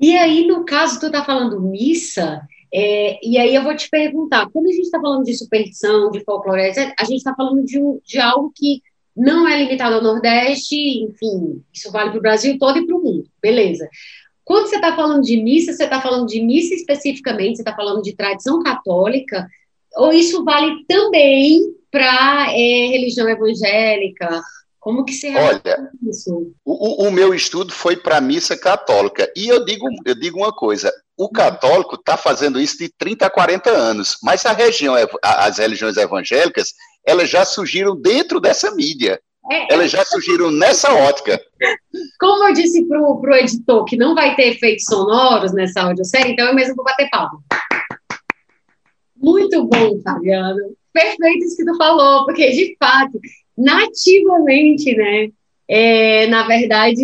E aí, no caso, tu está falando missa, é, e aí eu vou te perguntar, quando a gente está falando de superstição, de folclore, a gente está falando de, um, de algo que não é limitado ao Nordeste, enfim, isso vale para o Brasil todo e para o mundo, beleza. Quando você está falando de missa, você está falando de missa especificamente, você está falando de tradição católica, ou isso vale também para é, religião evangélica? Como que se Olha, isso? O, o meu estudo foi para a missa católica. E eu digo, eu digo uma coisa: o católico está fazendo isso de 30 a 40 anos, mas a região, as religiões evangélicas, elas já surgiram dentro dessa mídia. É, elas já surgiram nessa ótica. Como eu disse para o editor que não vai ter efeitos sonoros nessa audiosérie, então eu mesmo vou bater palma. Muito bom, Fabiano. Perfeito isso que tu falou, porque de fato, nativamente, né? É, na verdade,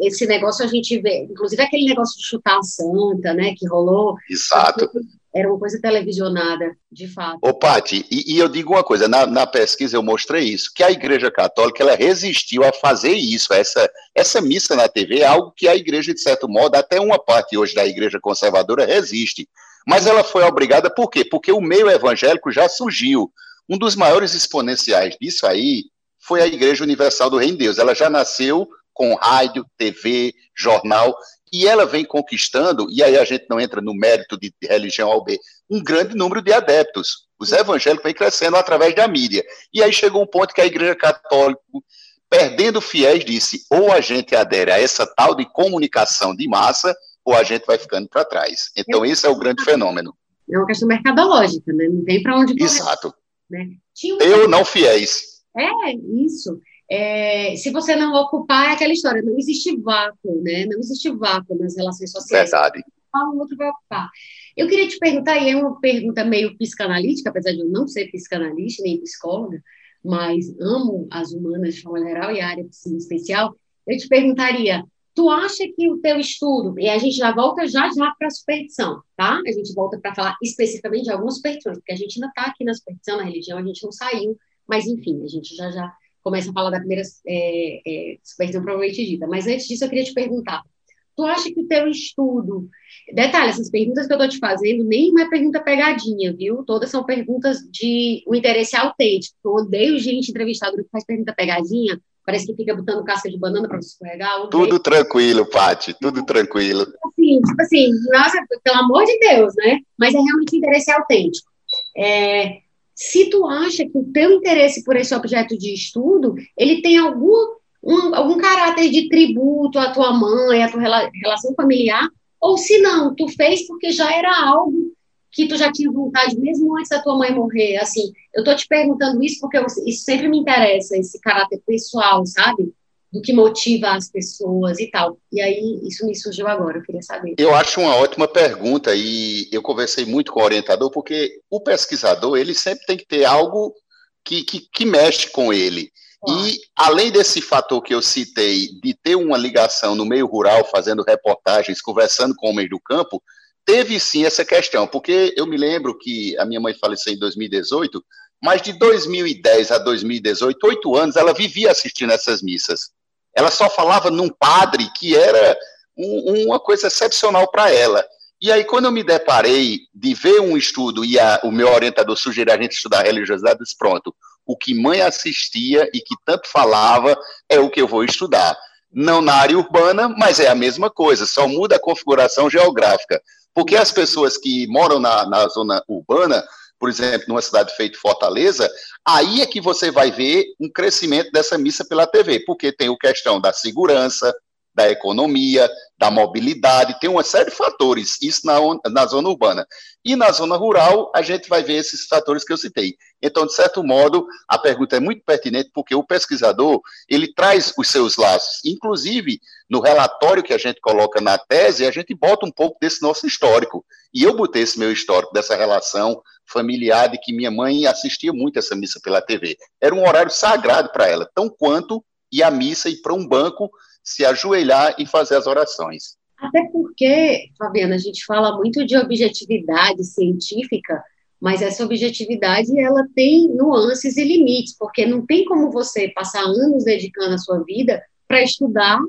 esse negócio a gente vê, inclusive aquele negócio de chutar a santa, né, que rolou. Exato. Era uma coisa televisionada, de fato. Ô, Pati, e, e, eu digo uma coisa, na, na, pesquisa eu mostrei isso, que a Igreja Católica, ela resistiu a fazer isso, essa, essa missa na TV é algo que a Igreja, de certo modo, até uma parte hoje da Igreja Conservadora resiste. Mas ela foi obrigada por quê? Porque o meio evangélico já surgiu. Um dos maiores exponenciais disso aí foi a Igreja Universal do Reino de Deus. Ela já nasceu com rádio, TV, jornal, e ela vem conquistando, e aí a gente não entra no mérito de religião ao B, um grande número de adeptos. Os evangélicos vêm crescendo através da mídia. E aí chegou um ponto que a Igreja Católica, perdendo fiéis, disse: ou a gente adere a essa tal de comunicação de massa, ou a gente vai ficando para trás. Então, esse é o grande fenômeno. É uma questão mercadológica, né? Não tem para onde correr. Exato. Né? Um... Eu não fiéis. É, isso. É, se você não ocupar, é aquela história, não existe vácuo, né? Não existe vácuo nas relações sociais. Verdade. Um outro vai ocupar. Eu queria te perguntar, e é uma pergunta meio psicanalítica, apesar de eu não ser psicanalista nem psicóloga, mas amo as humanas de forma geral e a área em especial, eu te perguntaria, Tu acha que o teu estudo, e a gente já volta já já para a superstição, tá? A gente volta para falar especificamente de algumas superstições, porque a gente ainda está aqui na superstição, na religião, a gente não saiu, mas enfim, a gente já já começa a falar da primeira é, é, superstição provavelmente dita. Mas antes disso, eu queria te perguntar, tu acha que o teu estudo, detalhe, essas perguntas que eu estou te fazendo, nenhuma é pergunta pegadinha, viu? Todas são perguntas de um interesse autêntico. Eu odeio gente entrevistadora que faz pergunta pegadinha, parece que fica botando casca de banana para você escorregar. Tudo tranquilo, Pati, tudo tranquilo. Assim, tipo assim, nossa, pelo amor de Deus, né? Mas é realmente interesse autêntico. É, se tu acha que o teu interesse por esse objeto de estudo, ele tem algum, um, algum caráter de tributo à tua mãe, à tua relação familiar, ou se não, tu fez porque já era algo que tu já tinha vontade mesmo antes da tua mãe morrer? Assim, eu tô te perguntando isso porque eu, isso sempre me interessa, esse caráter pessoal, sabe? Do que motiva as pessoas e tal. E aí, isso me surgiu agora, eu queria saber. Eu acho uma ótima pergunta e eu conversei muito com o orientador, porque o pesquisador, ele sempre tem que ter algo que, que, que mexe com ele. E, além desse fator que eu citei, de ter uma ligação no meio rural, fazendo reportagens, conversando com homens do campo, teve sim essa questão, porque eu me lembro que a minha mãe faleceu em 2018, mas de 2010 a 2018, oito anos, ela vivia assistindo essas missas. Ela só falava num padre que era um, uma coisa excepcional para ela. E aí, quando eu me deparei de ver um estudo e a, o meu orientador sugeriu a gente estudar religiosidade, disse, pronto, o que mãe assistia e que tanto falava é o que eu vou estudar. Não na área urbana, mas é a mesma coisa, só muda a configuração geográfica. Porque as pessoas que moram na, na zona urbana, por exemplo, numa cidade feita Fortaleza, aí é que você vai ver um crescimento dessa missa pela TV, porque tem o questão da segurança, da economia, da mobilidade, tem uma série de fatores, isso na, na zona urbana. E na zona rural, a gente vai ver esses fatores que eu citei. Então, de certo modo, a pergunta é muito pertinente, porque o pesquisador, ele traz os seus laços. Inclusive, no relatório que a gente coloca na tese, a gente bota um pouco desse nosso histórico. E eu botei esse meu histórico, dessa relação familiar, de que minha mãe assistia muito essa missa pela TV. Era um horário sagrado para ela, tão quanto ir à missa e para um banco se ajoelhar e fazer as orações. Até porque, Fabiana, a gente fala muito de objetividade científica, mas essa objetividade ela tem nuances e limites, porque não tem como você passar anos dedicando a sua vida para estudar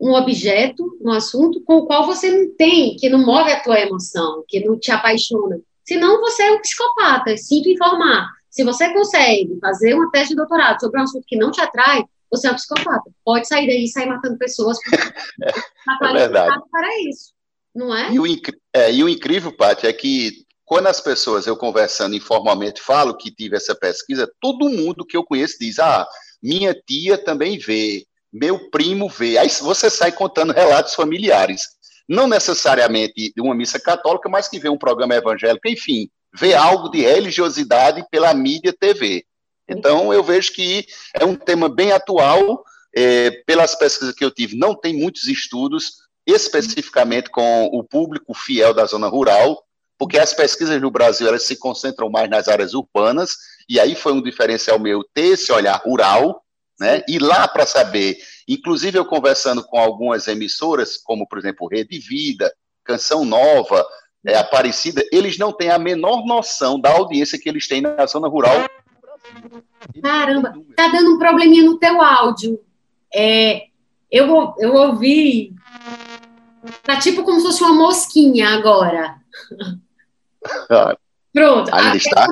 um objeto, um assunto com o qual você não tem, que não move a tua emoção, que não te apaixona. Senão você é um psicopata, sinto informar. Se você consegue fazer uma tese de doutorado sobre um assunto que não te atrai, você é um psicopata. Pode sair daí e sair matando pessoas. [LAUGHS] é verdade. para isso, não é? E o, é, e o incrível, Paty, é que quando as pessoas, eu conversando informalmente, falo que tive essa pesquisa, todo mundo que eu conheço diz: ah, minha tia também vê, meu primo vê. Aí você sai contando relatos familiares. Não necessariamente de uma missa católica, mas que vê um programa evangélico, enfim, vê algo de religiosidade pela mídia TV. Então, eu vejo que é um tema bem atual. É, pelas pesquisas que eu tive, não tem muitos estudos especificamente com o público fiel da zona rural, porque as pesquisas no Brasil elas se concentram mais nas áreas urbanas, e aí foi um diferencial meu ter esse olhar rural, né? E lá para saber, inclusive eu conversando com algumas emissoras, como por exemplo Rede Vida, Canção Nova, é, Aparecida, eles não têm a menor noção da audiência que eles têm na zona rural. Caramba, tá dando um probleminha no teu áudio. É, eu, eu ouvi. Tá tipo como se fosse uma mosquinha agora. [LAUGHS] Pronto. Ainda está?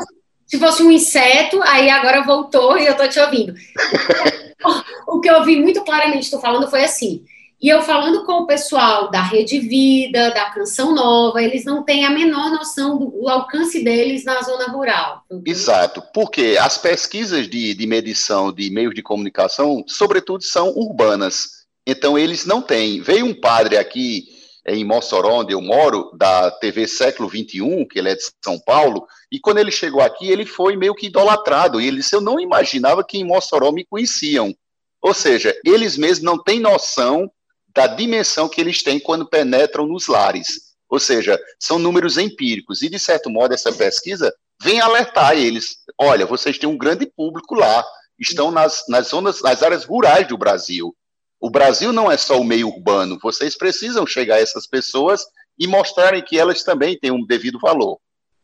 Se fosse um inseto, aí agora voltou e eu tô te ouvindo. [LAUGHS] o que eu ouvi muito claramente tu falando foi assim. E eu falando com o pessoal da Rede Vida, da Canção Nova, eles não têm a menor noção do, alcance deles na zona rural. Exato, porque as pesquisas de, de medição de meios de comunicação, sobretudo, são urbanas. Então, eles não têm. Veio um padre aqui em Mossoró, onde eu moro, da TV Século XXI, que ele é de São Paulo, e quando ele chegou aqui, ele foi meio que idolatrado, e ele disse, eu não imaginava que em Mossoró me conheciam. Ou seja, eles mesmos não têm noção da dimensão que eles têm quando penetram nos lares. Ou seja, são números empíricos, e de certo modo essa pesquisa vem alertar eles, olha, vocês têm um grande público lá, estão nas, nas zonas, nas áreas rurais do Brasil, o Brasil não é só o meio urbano, vocês precisam chegar a essas pessoas e mostrarem que elas também têm um devido valor.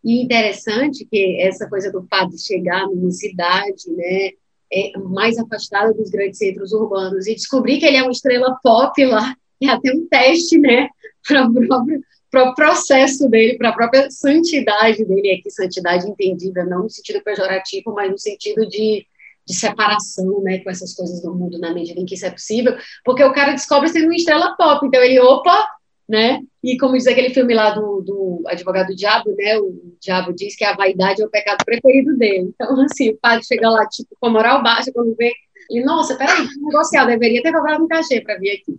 E interessante que essa coisa do fato de chegar numa cidade, né, é mais afastada dos grandes centros urbanos. E descobrir que ele é uma estrela pop lá, é até um teste, né, para o próprio processo dele, para a própria santidade dele, aqui santidade entendida não no sentido pejorativo, mas no sentido de de separação, né, com essas coisas do mundo na medida em que isso é possível, porque o cara descobre sendo uma estrela pop, então ele, opa, né, e como diz aquele filme lá do, do advogado do diabo, né, o diabo diz que a vaidade é o pecado preferido dele, então, assim, o padre chega lá, tipo, com a moral baixa, quando vê, e, nossa, peraí, negociar, deveria ter cobrado um cachê para vir aqui.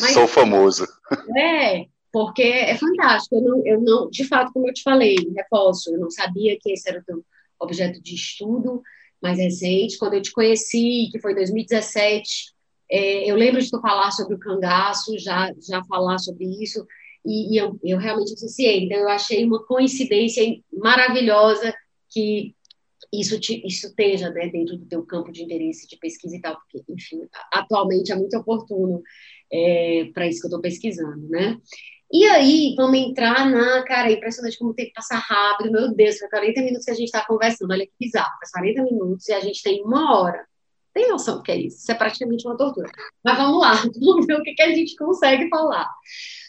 Mas, Sou famoso. É, porque é fantástico, eu não, eu não, de fato, como eu te falei, reforço, eu não sabia que esse era o teu objeto de estudo, mais recente, quando eu te conheci, que foi em 2017, é, eu lembro de tu falar sobre o cangaço, já, já falar sobre isso, e, e eu, eu realmente associei. Então, eu achei uma coincidência maravilhosa que isso, te, isso esteja né, dentro do teu campo de interesse de pesquisa e tal, porque, enfim, atualmente é muito oportuno é, para isso que eu estou pesquisando, né? E aí, vamos entrar na. Cara, é impressionante como o tempo passa rápido. Meu Deus, foi 40 minutos que a gente está conversando. Olha que bizarro. Faz 40 minutos e a gente tem uma hora. Tem noção do que é isso? Isso é praticamente uma tortura. Mas vamos lá, [LAUGHS] vamos ver o que, que a gente consegue falar.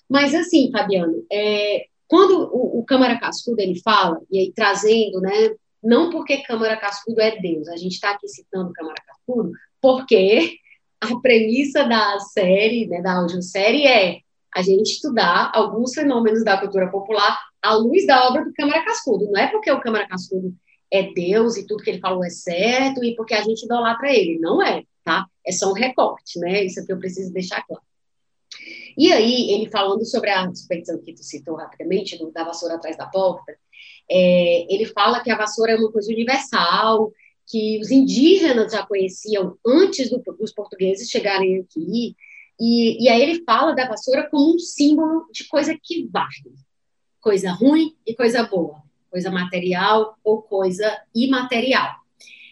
Mas assim, Fabiano, é, quando o, o Câmara Cascudo ele fala, e aí trazendo, né? Não porque Câmara Cascudo é Deus, a gente está aqui citando Câmara Cascudo, porque a premissa da série, né, da audiosérie é a gente estudar alguns fenômenos da cultura popular à luz da obra do Câmara Cascudo. Não é porque o Câmara Cascudo é Deus e tudo que ele falou é certo e porque a gente idolatra ele. Não é, tá? É só um recorte, né? Isso é que eu preciso deixar claro. E aí, ele falando sobre a suspeição que tu citou rapidamente, da vassoura atrás da porta, é, ele fala que a vassoura é uma coisa universal, que os indígenas já conheciam antes do, dos portugueses chegarem aqui, e, e aí ele fala da vassoura como um símbolo de coisa que varre, coisa ruim e coisa boa, coisa material ou coisa imaterial.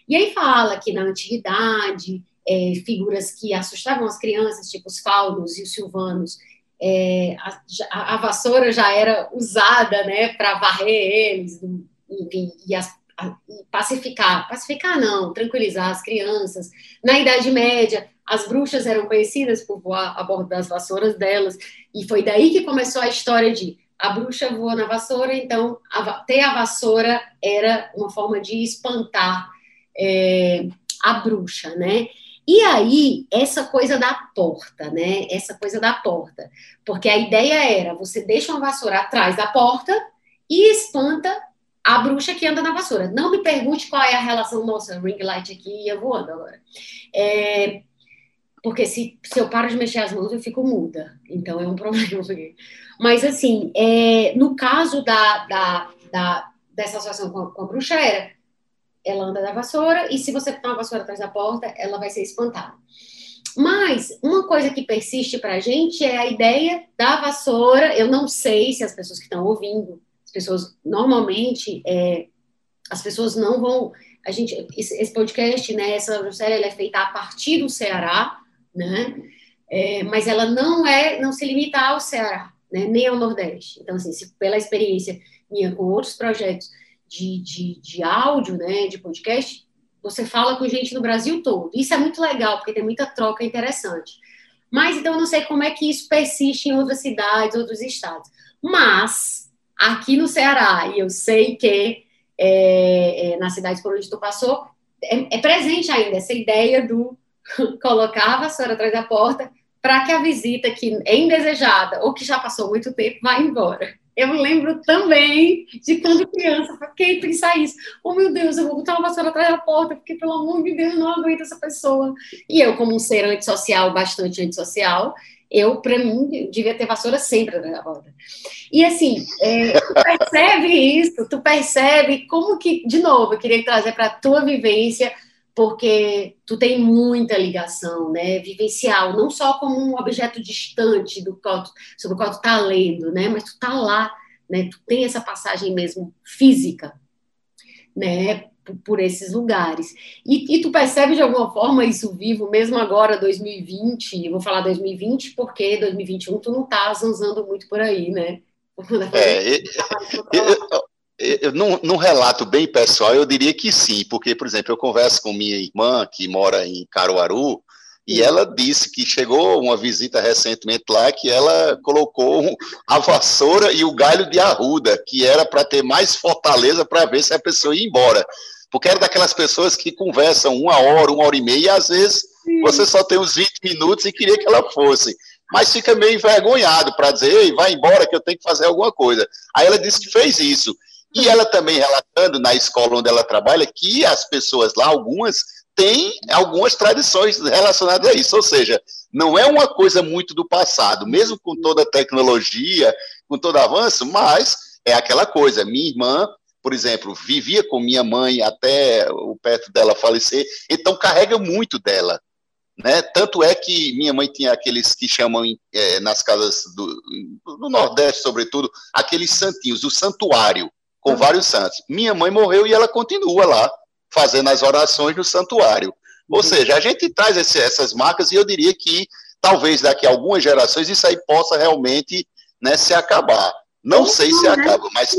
E aí fala que na antiguidade, é, figuras que assustavam as crianças, tipo os faunos e os silvanos, é, a, a, vassoura já era usada né, para varrer eles e, e, as, a, e pacificar. Pacificar não, tranquilizar as crianças. Na Idade Média, as bruxas eram conhecidas por voar a bordo das vassouras delas, e foi daí que começou a história de a bruxa voa na vassoura, então a, ter a vassoura era uma forma de espantar é, a bruxa, né? E aí, essa coisa da porta, né? Essa coisa da porta. Porque a ideia era, você deixa uma vassoura atrás da porta e espanta a bruxa que anda na vassoura. Não me pergunte qual é a relação, nossa, ring light aqui ia voando agora. É, porque se, se eu paro de mexer as mãos, eu fico muda. Então é um [LAUGHS] problema. Mas, assim, é, no caso da, da, da, dessa associação com a, com a bruxa, era ela anda na vassoura, e se você botar uma vassoura atrás da porta, ela vai ser espantada. Mas uma coisa que persiste para a gente é a ideia da vassoura. Eu não sei se as pessoas que estão ouvindo, as pessoas normalmente, é, as pessoas não vão. A gente, esse podcast, né, essa série, ela é feita a partir do Ceará, né? É, mas ela não é, não se limita ao Ceará, né, nem ao Nordeste. Então, assim, se, pela experiência minha com outros projetos de, de, de áudio, né, de podcast, você fala com gente no Brasil todo. Isso é muito legal, porque tem muita troca interessante. Mas então eu não sei como é que isso persiste em outras cidades, outros estados. Mas aqui no Ceará, e eu sei que é, é, nas cidades por onde tu passou, é, é presente ainda essa ideia do [LAUGHS] colocar a vassoura atrás da porta para que a visita que é indesejada ou que já passou muito tempo vá embora. Eu lembro também de quando criança, fiquei pensar isso. Oh, meu Deus, eu vou botar uma vassoura atrás da porta, porque, pelo amor de Deus, não aguento essa pessoa. E eu, como um ser antissocial, bastante antissocial, eu, para mim, devia ter vassoura sempre atrás da porta. E, assim, é, tu percebe isso, tu percebe como que, de novo, eu queria trazer para a tua vivência porque tu tem muita ligação, né, vivencial, não só como um objeto distante do qual tu, sobre o qual tu tá lendo, né, mas tu tá lá, né, tu tem essa passagem mesmo física, né, por, por esses lugares. E, e, tu percebe de alguma forma isso vivo, mesmo agora, 2020, eu vou falar 2020 porque 2021 tu não tá zanzando muito por aí, né? [LAUGHS] É, eu, eu, num, num, relato bem pessoal, eu diria que sim, porque, por exemplo, eu converso com minha irmã, que mora em Caruaru, e ela disse que chegou uma visita recentemente lá que ela colocou a vassoura e o galho de arruda, que era para ter mais fortaleza para ver se a pessoa ia embora. Porque era daquelas pessoas que conversam uma hora, uma hora e meia, e às vezes Sim. você só tem uns 20 minutos e queria que ela fosse. Mas fica meio envergonhado para dizer, ei, vai embora que eu tenho que fazer alguma coisa. Aí ela disse que fez isso. E ela também relatando na escola onde ela trabalha que as pessoas lá, algumas, têm algumas tradições relacionadas a isso, ou seja, não é uma coisa muito do passado, mesmo com toda a tecnologia, com todo avanço, mas é aquela coisa. Minha irmã, por exemplo, vivia com minha mãe até o perto dela falecer, então carrega muito dela. Né? Tanto é que minha mãe tinha aqueles que chamam é, nas casas do, do Nordeste, sobretudo, aqueles santinhos, o santuário com vários santos. Minha mãe morreu e ela continua lá, fazendo as orações no santuário. Ou uhum. seja, a gente traz esse, essas marcas e eu diria que talvez daqui a algumas gerações isso aí possa realmente né, se acabar. Não ou sei não, se né? acaba, mas.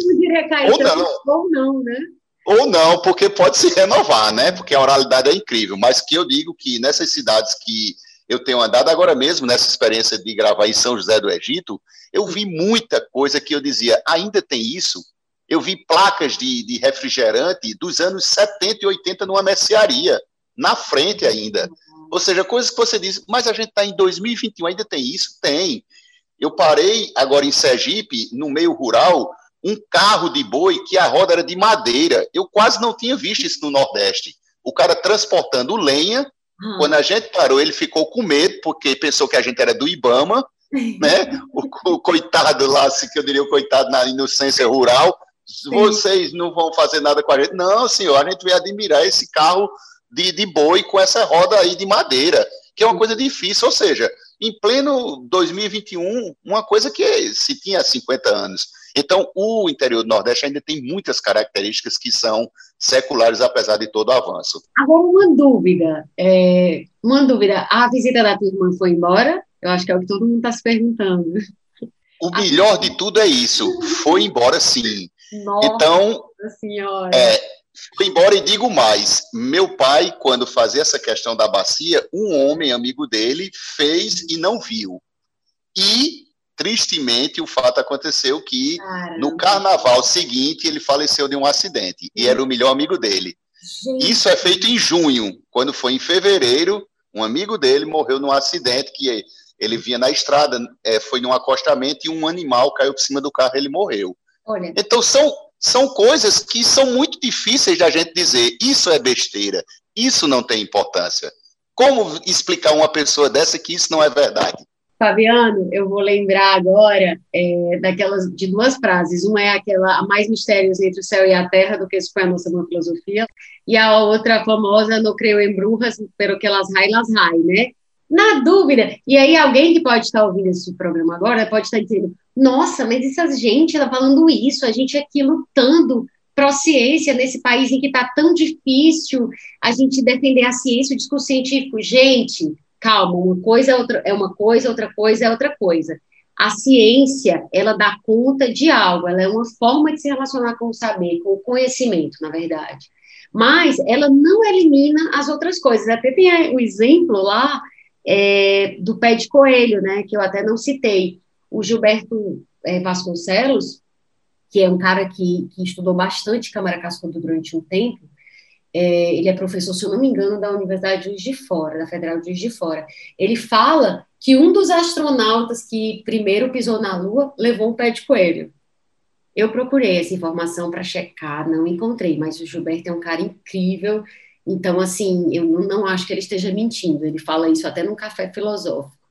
Ou não. Ou não, né? Ou não, porque pode se renovar, né? Porque a oralidade é incrível. Mas que eu digo que nessas cidades que eu tenho andado agora mesmo, nessa experiência de gravar em São José do Egito, eu vi muita coisa que eu dizia, ainda tem isso? Eu vi placas de, de refrigerante dos anos 70 e 80 numa mercearia, na frente ainda. Ou seja, coisas que você diz, mas a gente está em 2021, ainda tem isso? Tem. Eu parei agora em Sergipe, no meio rural, um carro de boi que a roda era de madeira. Eu quase não tinha visto isso no Nordeste. O cara transportando lenha. Hum. Quando a gente parou, ele ficou com medo, porque pensou que a gente era do Ibama, né? O, o coitado lá, assim, que eu diria o coitado na inocência rural, vocês não vão fazer nada com a gente. Não, senhor, a gente vai admirar esse carro de, de boi com essa roda aí de madeira, que é uma coisa difícil, ou seja, em pleno 2021, uma coisa que se tinha 50 anos. Então, o interior do Nordeste ainda tem muitas características que são seculares, apesar de todo o avanço. Agora, uma dúvida. É, uma dúvida. A visita da tua irmã foi embora? Eu acho que é o que todo mundo está se perguntando. O melhor de tudo é isso. Foi embora, sim. Nossa então, senhora. É, fui embora e digo mais. Meu pai, quando fazia essa questão da bacia, um homem amigo dele fez e não viu. E, tristemente, o fato aconteceu que Caramba. no carnaval seguinte ele faleceu de um acidente. E era o melhor amigo dele. Gente. Isso é feito em junho. Quando foi em fevereiro, um amigo dele morreu num acidente que ele vinha na estrada, é, foi num acostamento e um animal caiu por cima do carro e ele morreu. Olha. Então, são, são coisas que são muito difíceis de a gente dizer, isso é besteira, isso não tem importância. Como explicar uma pessoa dessa que isso não é verdade? Fabiano, eu vou lembrar agora é, daquelas de duas frases. Uma é aquela há mais mistérios entre o céu e a terra do que isso foi a nossa filosofia, e a outra famosa, no creio em brujas, pero que las rai, las rai, né? Na dúvida, e aí alguém que pode estar ouvindo esse programa agora pode estar dizendo, nossa, mas essa gente está falando isso, a gente aqui lutando pró-ciência nesse país em que está tão difícil a gente defender a ciência, o discurso científico. Gente, calma, uma coisa é, outra, é uma coisa, outra coisa é outra coisa. A ciência, ela dá conta de algo, ela é uma forma de se relacionar com o saber, com o conhecimento, na verdade. Mas ela não elimina as outras coisas. Até tem o exemplo lá é, do pé de coelho, né, que eu até não citei. O Gilberto é, Vasconcelos, que é um cara que, que estudou bastante Câmara Cascudo durante um tempo, é, ele é professor, se eu não me engano, da Universidade de Juiz de Fora, da Federal de Juiz de Fora. Ele fala que um dos astronautas que primeiro pisou na Lua levou um pé de coelho. Eu procurei essa informação para checar, não encontrei, mas o Gilberto é um cara incrível, então, assim, eu não acho que ele esteja mentindo, ele fala isso até num café filosófico.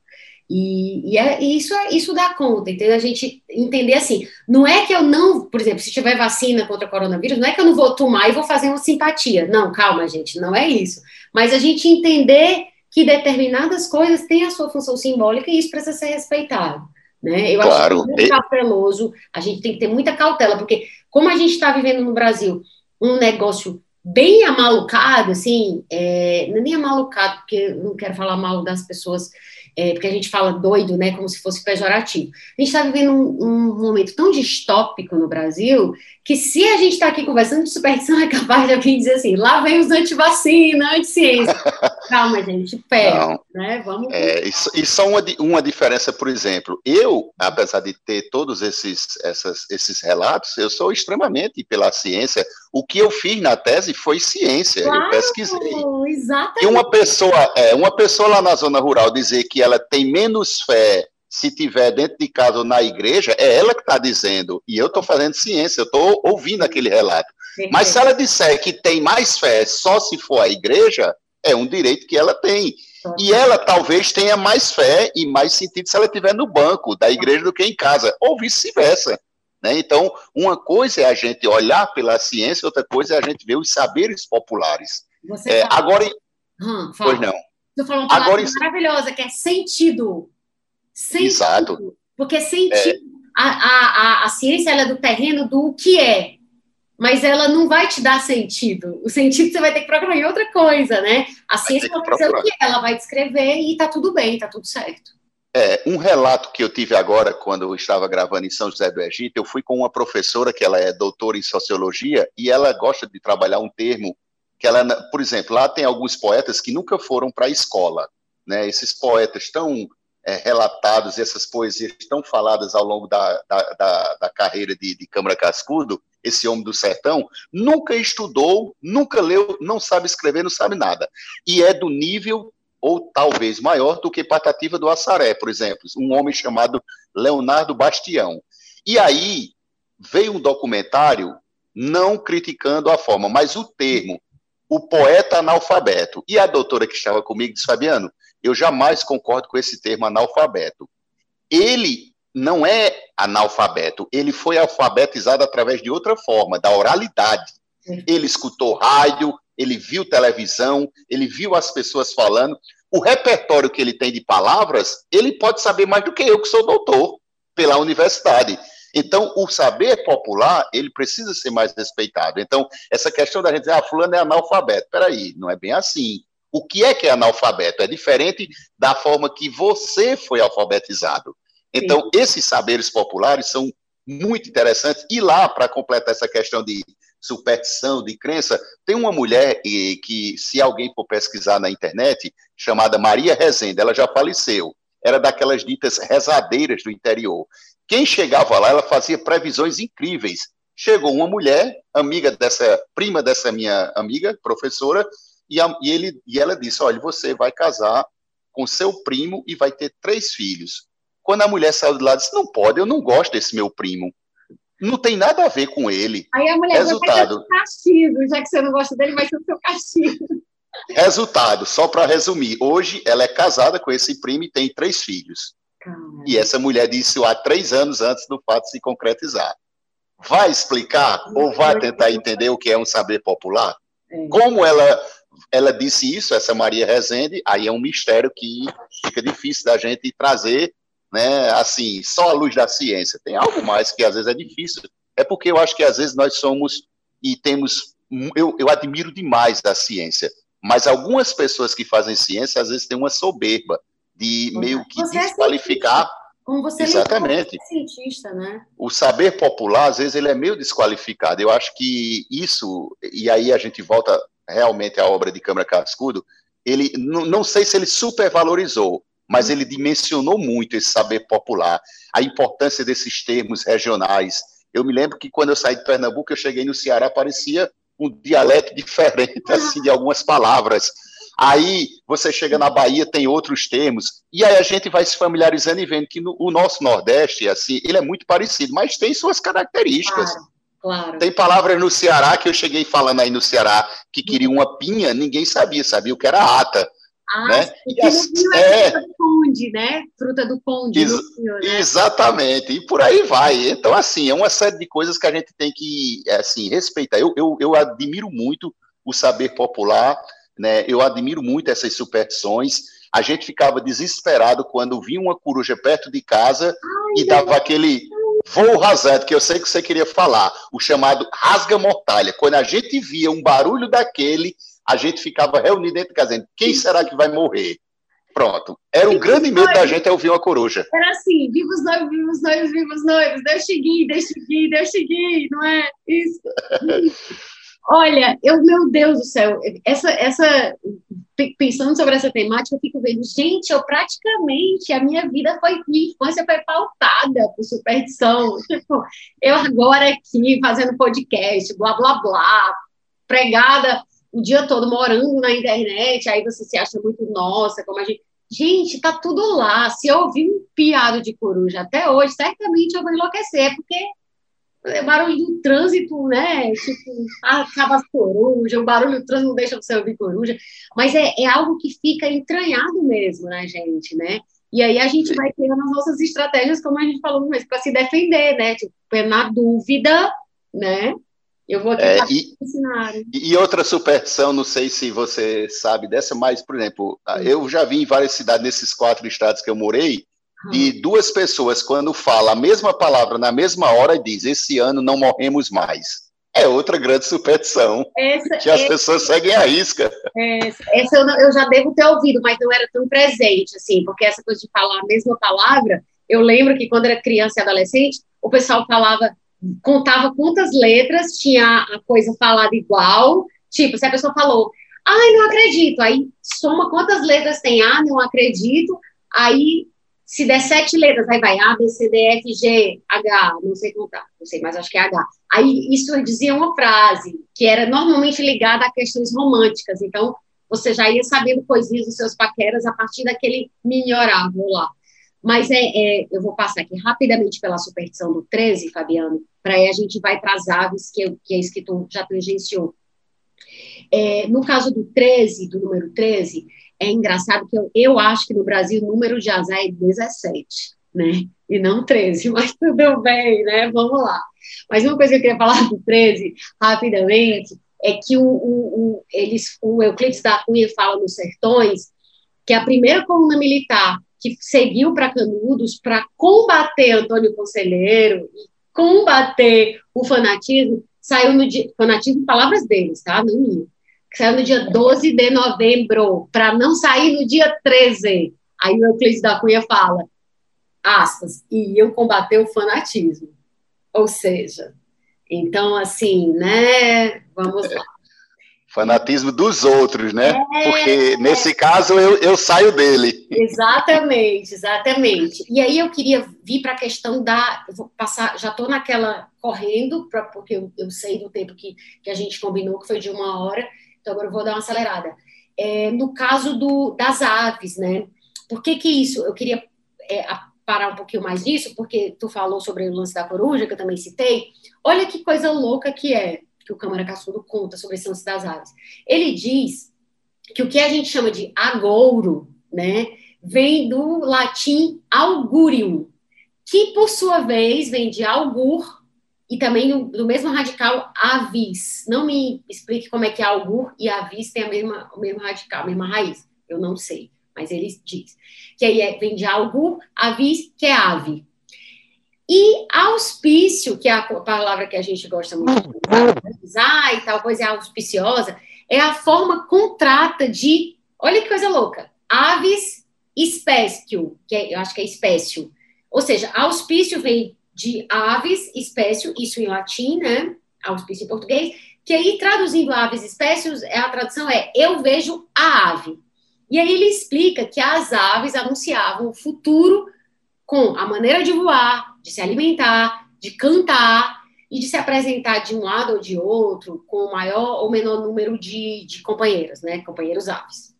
E, e, é, e isso, é, isso dá conta, entendeu? A gente entender assim, não é que eu não, por exemplo, se tiver vacina contra o coronavírus, não é que eu não vou tomar e vou fazer uma simpatia. Não, calma, gente, não é isso. Mas a gente entender que determinadas coisas têm a sua função simbólica e isso precisa ser respeitado. Né? Eu claro. acho que é muito cauteloso, a gente tem que ter muita cautela, porque como a gente está vivendo no Brasil um negócio bem amalucado, assim, é, não é nem amalucado, porque eu não quero falar mal das pessoas é, porque a gente fala doido, né, como se fosse pejorativo. A gente está vivendo um, um, momento tão distópico no Brasil que se a gente está aqui conversando de superstição, é capaz de alguém dizer assim, lá vem os anti-vacina, anti-ciência. [LAUGHS] Calma, gente, pera, né, vamos... É, e, só uma, uma diferença, por exemplo, eu, apesar de ter todos esses, essas, esses relatos, eu sou extremamente pela ciência, o que eu fiz na tese foi ciência, claro, eu pesquisei. Exatamente. E uma pessoa, é, uma pessoa lá na zona rural dizer que ela tem menos fé se tiver dentro de casa ou na igreja, é ela que está dizendo. E eu estou fazendo ciência, eu estou ouvindo aquele relato. Mas se ela disser que tem mais fé só se for a igreja, é um direito que ela tem. E ela talvez tenha mais fé e mais sentido se ela estiver no banco da igreja do que em casa, ou vice-versa. Né? Então, uma coisa é a gente olhar pela ciência, outra coisa é a gente ver os saberes populares. É, agora, hum, pois não. Você falou uma palavra Agora, maravilhosa, que é sentido. Sentido. Exato. Porque sentido. É. A, a, a, a ciência é do terreno do que é, mas ela não vai te dar sentido. O sentido você vai ter que procurar em outra coisa, né? A ciência vai dizer o que é, ela vai descrever e tá tudo bem, tá tudo certo. É, um relato que eu tive agora, quando eu estava gravando em São José do Egito, eu fui com uma professora que ela é doutora em sociologia e ela gosta de trabalhar um termo que ela, por exemplo, lá tem alguns poetas que nunca foram para a escola, né? Esses poetas tão é, relatados, essas poesias tão faladas ao longo da, da, da, da carreira de, de Câmara Cascudo, esse homem do sertão, nunca estudou, nunca leu, não sabe escrever, não sabe nada. E é do nível, ou talvez maior, do que Patativa do Assaré, por exemplo, um homem chamado Leonardo Bastião. E aí veio um documentário não criticando a forma, mas o termo o poeta analfabeto. E a doutora que estava comigo disse, Fabiano, eu jamais concordo com esse termo analfabeto. Ele não é analfabeto, ele foi alfabetizado através de outra forma, da oralidade. Ele escutou rádio, ele viu televisão, ele viu as pessoas falando. O repertório que ele tem de palavras, ele pode saber mais do que eu, que sou doutor pela universidade. Então, o saber popular, ele precisa ser mais respeitado. Então, essa questão da gente dizer, ah, fulano é analfabeto. Peraí, não é bem assim. O que é que é analfabeto? É diferente da forma que você foi alfabetizado. Então, Sim. esses saberes populares são muito interessantes. E lá, para completar essa questão de superstição, de crença, tem uma mulher que, se alguém for pesquisar na internet, chamada Maria Rezende, ela já faleceu. Era daquelas ditas rezadeiras do interior. Quem chegava lá, ela fazia previsões incríveis. Chegou uma mulher, amiga dessa, prima dessa minha amiga, professora, e, a, e, ele, e ela disse: Olha, você vai casar com seu primo e vai ter três filhos. Quando a mulher saiu de lá, disse: Não pode, eu não gosto desse meu primo. Não tem nada a ver com ele. Aí a mulher Resultado. vai castigo, já que você não gosta dele, vai ser o seu castigo. Resultado, só para resumir, hoje ela é casada com esse primo e tem três filhos. Caramba. E essa mulher disse isso há três anos antes do fato se concretizar. Vai explicar ou vai tentar entender o que é um saber popular? É. Como ela, ela disse isso, essa Maria Rezende, aí é um mistério que fica difícil da gente trazer né, assim, só à luz da ciência. Tem algo mais que às vezes é difícil. É porque eu acho que às vezes nós somos e temos. Eu, eu admiro demais a ciência, mas algumas pessoas que fazem ciência às vezes têm uma soberba de meio que você é desqualificar. É como você Exatamente. É cientista, né? O saber popular, às vezes, ele é meio desqualificado. Eu acho que isso, e aí a gente volta realmente à obra de Câmara Cascudo, ele, não sei se ele supervalorizou, mas ele dimensionou muito esse saber popular, a importância desses termos regionais. Eu me lembro que quando eu saí de Pernambuco, eu cheguei no Ceará, parecia um dialeto [LAUGHS] diferente assim de algumas palavras. Aí você chega na Bahia, tem outros termos, e aí a gente vai se familiarizando e vendo que no, o nosso Nordeste, assim, ele é muito parecido, mas tem suas características. Claro, claro. Tem palavras no Ceará que eu cheguei falando aí no Ceará que queria uma pinha, ninguém sabia, sabia o que era ata. Ah, né? E as, é, fruta do conde, né? Fruta do conde. Ex né? Exatamente, e por aí vai. Então, assim, é uma série de coisas que a gente tem que é, assim, respeitar. Eu, eu, eu admiro muito o saber popular, né? Eu admiro muito essas superstições. A gente ficava desesperado quando vinha uma coruja perto de casa Ai, e dava aquele voo rasante, que eu sei que você queria falar, o chamado rasga-mortalha. Quando a gente via um barulho daquele, a gente ficava reunido dentro de casa, dizendo, quem será que vai morrer? Pronto. Era o grande medo da gente é ouvir uma coruja. Era assim, vivos noivos, vivos noivos, vivos noivos, Deus seguir, Deus seguir, Deus seguir, não é? Isso. [LAUGHS] Olha, eu, meu Deus do céu, essa, essa, pensando sobre essa temática, eu fico vendo, gente, eu praticamente, a minha vida foi, minha infância foi pautada por superstição. Tipo, eu agora aqui fazendo podcast, blá, blá, blá, pregada o dia todo morando na internet, aí você se acha muito nossa, como a gente. Gente, tá tudo lá. Se eu ouvir um piado de coruja até hoje, certamente eu vou enlouquecer, porque é barulho do trânsito, né? Tipo, acaba as corujas, o barulho do trânsito não deixa você ouvir coruja. Mas é, é algo que fica entranhado mesmo na gente, né? E aí a gente vai ter as nossas estratégias, como a gente falou no para se defender, né? Tipo, na dúvida, né? Eu vou aqui é, e, e outra superstição, não sei se você sabe dessa, mas, por exemplo, eu já vi em várias cidades, nesses quatro estados que eu morei, de duas pessoas, quando falam a mesma palavra na mesma hora, diz: Esse ano não morremos mais. É outra grande superstição. Essa, que as essa, pessoas seguem a risca. Essa, essa eu, não, eu, já devo ter ouvido, mas não era tão presente, assim, porque essa coisa de falar a mesma palavra, eu lembro que quando era criança e adolescente, o pessoal falava contava quantas letras tinha a coisa falada igual. Tipo, se a pessoa falou, ai, não acredito, aí soma quantas letras tem, ah, não acredito, aí se der sete letras, aí vai A, B, C, D, F, G, H, não sei contar, não sei, mas acho que é H. Aí isso dizia uma frase que era normalmente ligada a questões românticas, então você já ia sabendo coisinhas dos seus paqueras a partir daquele mini oráculo lá. Mas é, é, eu vou passar aqui rapidamente pela superstição do 13, Fabiano, para aí a gente vai para as aves, que, é que tu já tangenciou. É, no caso do 13, do número 13, é engraçado que eu, eu acho que no Brasil o número de azar é 17, né? E não 13, [LAUGHS] mas tudo bem, né? Vamos lá. Mas uma coisa que eu queria falar do 13, rapidamente, é que o, o, o, eles, o Euclides da Cunha fala nos Sertões que a primeira coluna militar que seguiu para Canudos para combater Antônio Conselheiro e combater o fanatismo, saiu no dia. Fanatismo, palavras deles, tá? Não minha. Saiu no dia 12 de novembro, para não sair no dia 13. Aí o Euclides da Cunha fala, aspas, e eu combater o fanatismo. Ou seja, então, assim, né? Vamos lá. Fanatismo dos outros, né? É, Porque nesse caso eu, eu saio dele. Exatamente, exatamente. E aí eu queria vir para a questão da. Vou passar, já estou naquela correndo, pra, porque eu, eu, sei do tempo que, que a gente combinou, que foi de uma hora, então agora eu vou dar uma acelerada. É, no caso do, das aves, né? Por que, que isso? Eu queria. É, parar um pouquinho mais nisso, porque tu falou sobre o lance da coruja, que eu também citei. Olha que coisa louca que é, que o Câmara Cascudo conta sobre esse lance das aves. Ele diz que o que a gente chama de agouro, né, vem do latim augurium, que por sua vez vem de augur e também do mesmo radical avis. Não me explique como é que augur e avis têm a mesma, o mesmo radical, a mesma raiz. Eu não sei, mas ele diz. Que aí é, vem de augur, avis, que é ave. E auspício, que é a palavra que a gente gosta muito de usar e tal coisa é auspiciosa, é a forma contrata de, olha que coisa louca, aves espécio, que é, eu acho que é espécio. Ou seja, auspício vem de aves, espécio, isso em latim, né? Auspício em português, que aí traduzindo aves espécies, é, a tradução é eu vejo a ave. E aí ele explica que as aves anunciavam o futuro com a maneira de voar, de se alimentar, de cantar e de se apresentar de um lado ou de outro com o maior ou menor número de, de companheiros, né? Companheiros aves.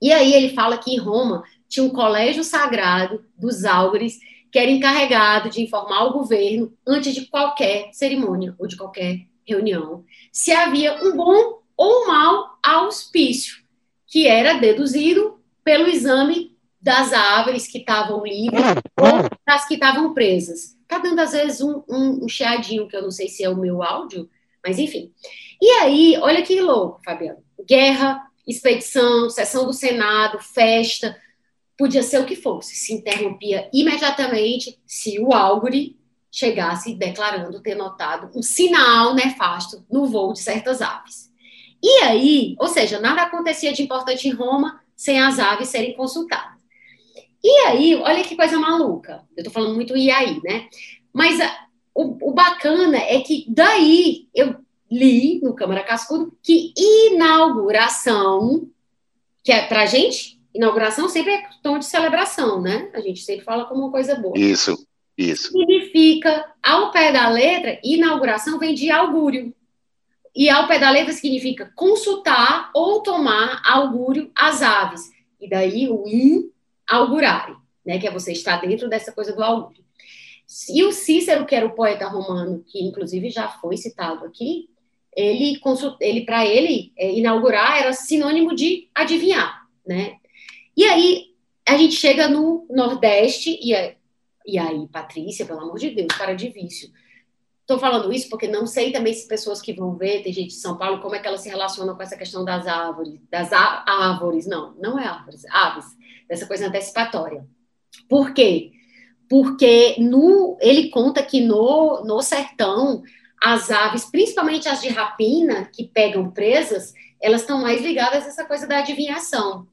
E aí ele fala que em Roma tinha um colégio sagrado dos álgores que era encarregado de informar o governo antes de qualquer cerimônia ou de qualquer reunião se havia um bom ou um mau auspício, que era deduzido pelo exame das aves que estavam livres ou das que estavam presas. Está dando, às vezes, um, um, um chiadinho, que eu não sei se é o meu áudio, mas enfim. E aí, olha que louco, Fabiano. Guerra, expedição, sessão do Senado, festa, podia ser o que fosse, se interrompia imediatamente se o Álgore chegasse declarando ter notado um sinal nefasto no voo de certas aves. E aí, ou seja, nada acontecia de importante em Roma sem as aves serem consultadas. E aí, olha que coisa maluca. Eu tô falando muito e aí, né? Mas a, o, o bacana é que daí eu li no Câmara Cascudo que inauguração, que é pra gente, inauguração sempre é tom de celebração, né? A gente sempre fala como uma coisa boa. Isso, isso. Significa, ao pé da letra, inauguração vem de augúrio. E ao pé da letra significa consultar ou tomar augúrio às aves. E daí o in augurare, né? Que é você estar dentro dessa coisa do augúrio. E o Cícero, que era o poeta romano, que inclusive já foi citado aqui, ele, ele para ele, é, inaugurar era sinônimo de adivinhar, né? E aí a gente chega no Nordeste, e, é, e aí, Patrícia, pelo amor de Deus, para de vício. Estou falando isso porque não sei também se pessoas que vão ver, tem gente de São Paulo, como é que elas se relacionam com essa questão das árvores, das árvores, não, não é árvores, aves, dessa coisa antecipatória. Por quê? Porque no, ele conta que no, no sertão, as aves, principalmente as de rapina, que pegam presas, elas estão mais ligadas a essa coisa da adivinhação.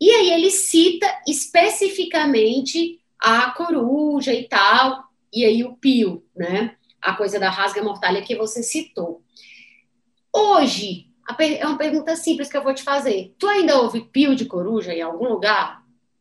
E aí ele cita especificamente a coruja e tal, e aí o pio, né? A coisa da rasga mortalha que você citou. Hoje, é uma pergunta simples que eu vou te fazer. Tu ainda ouve pio de coruja em algum lugar?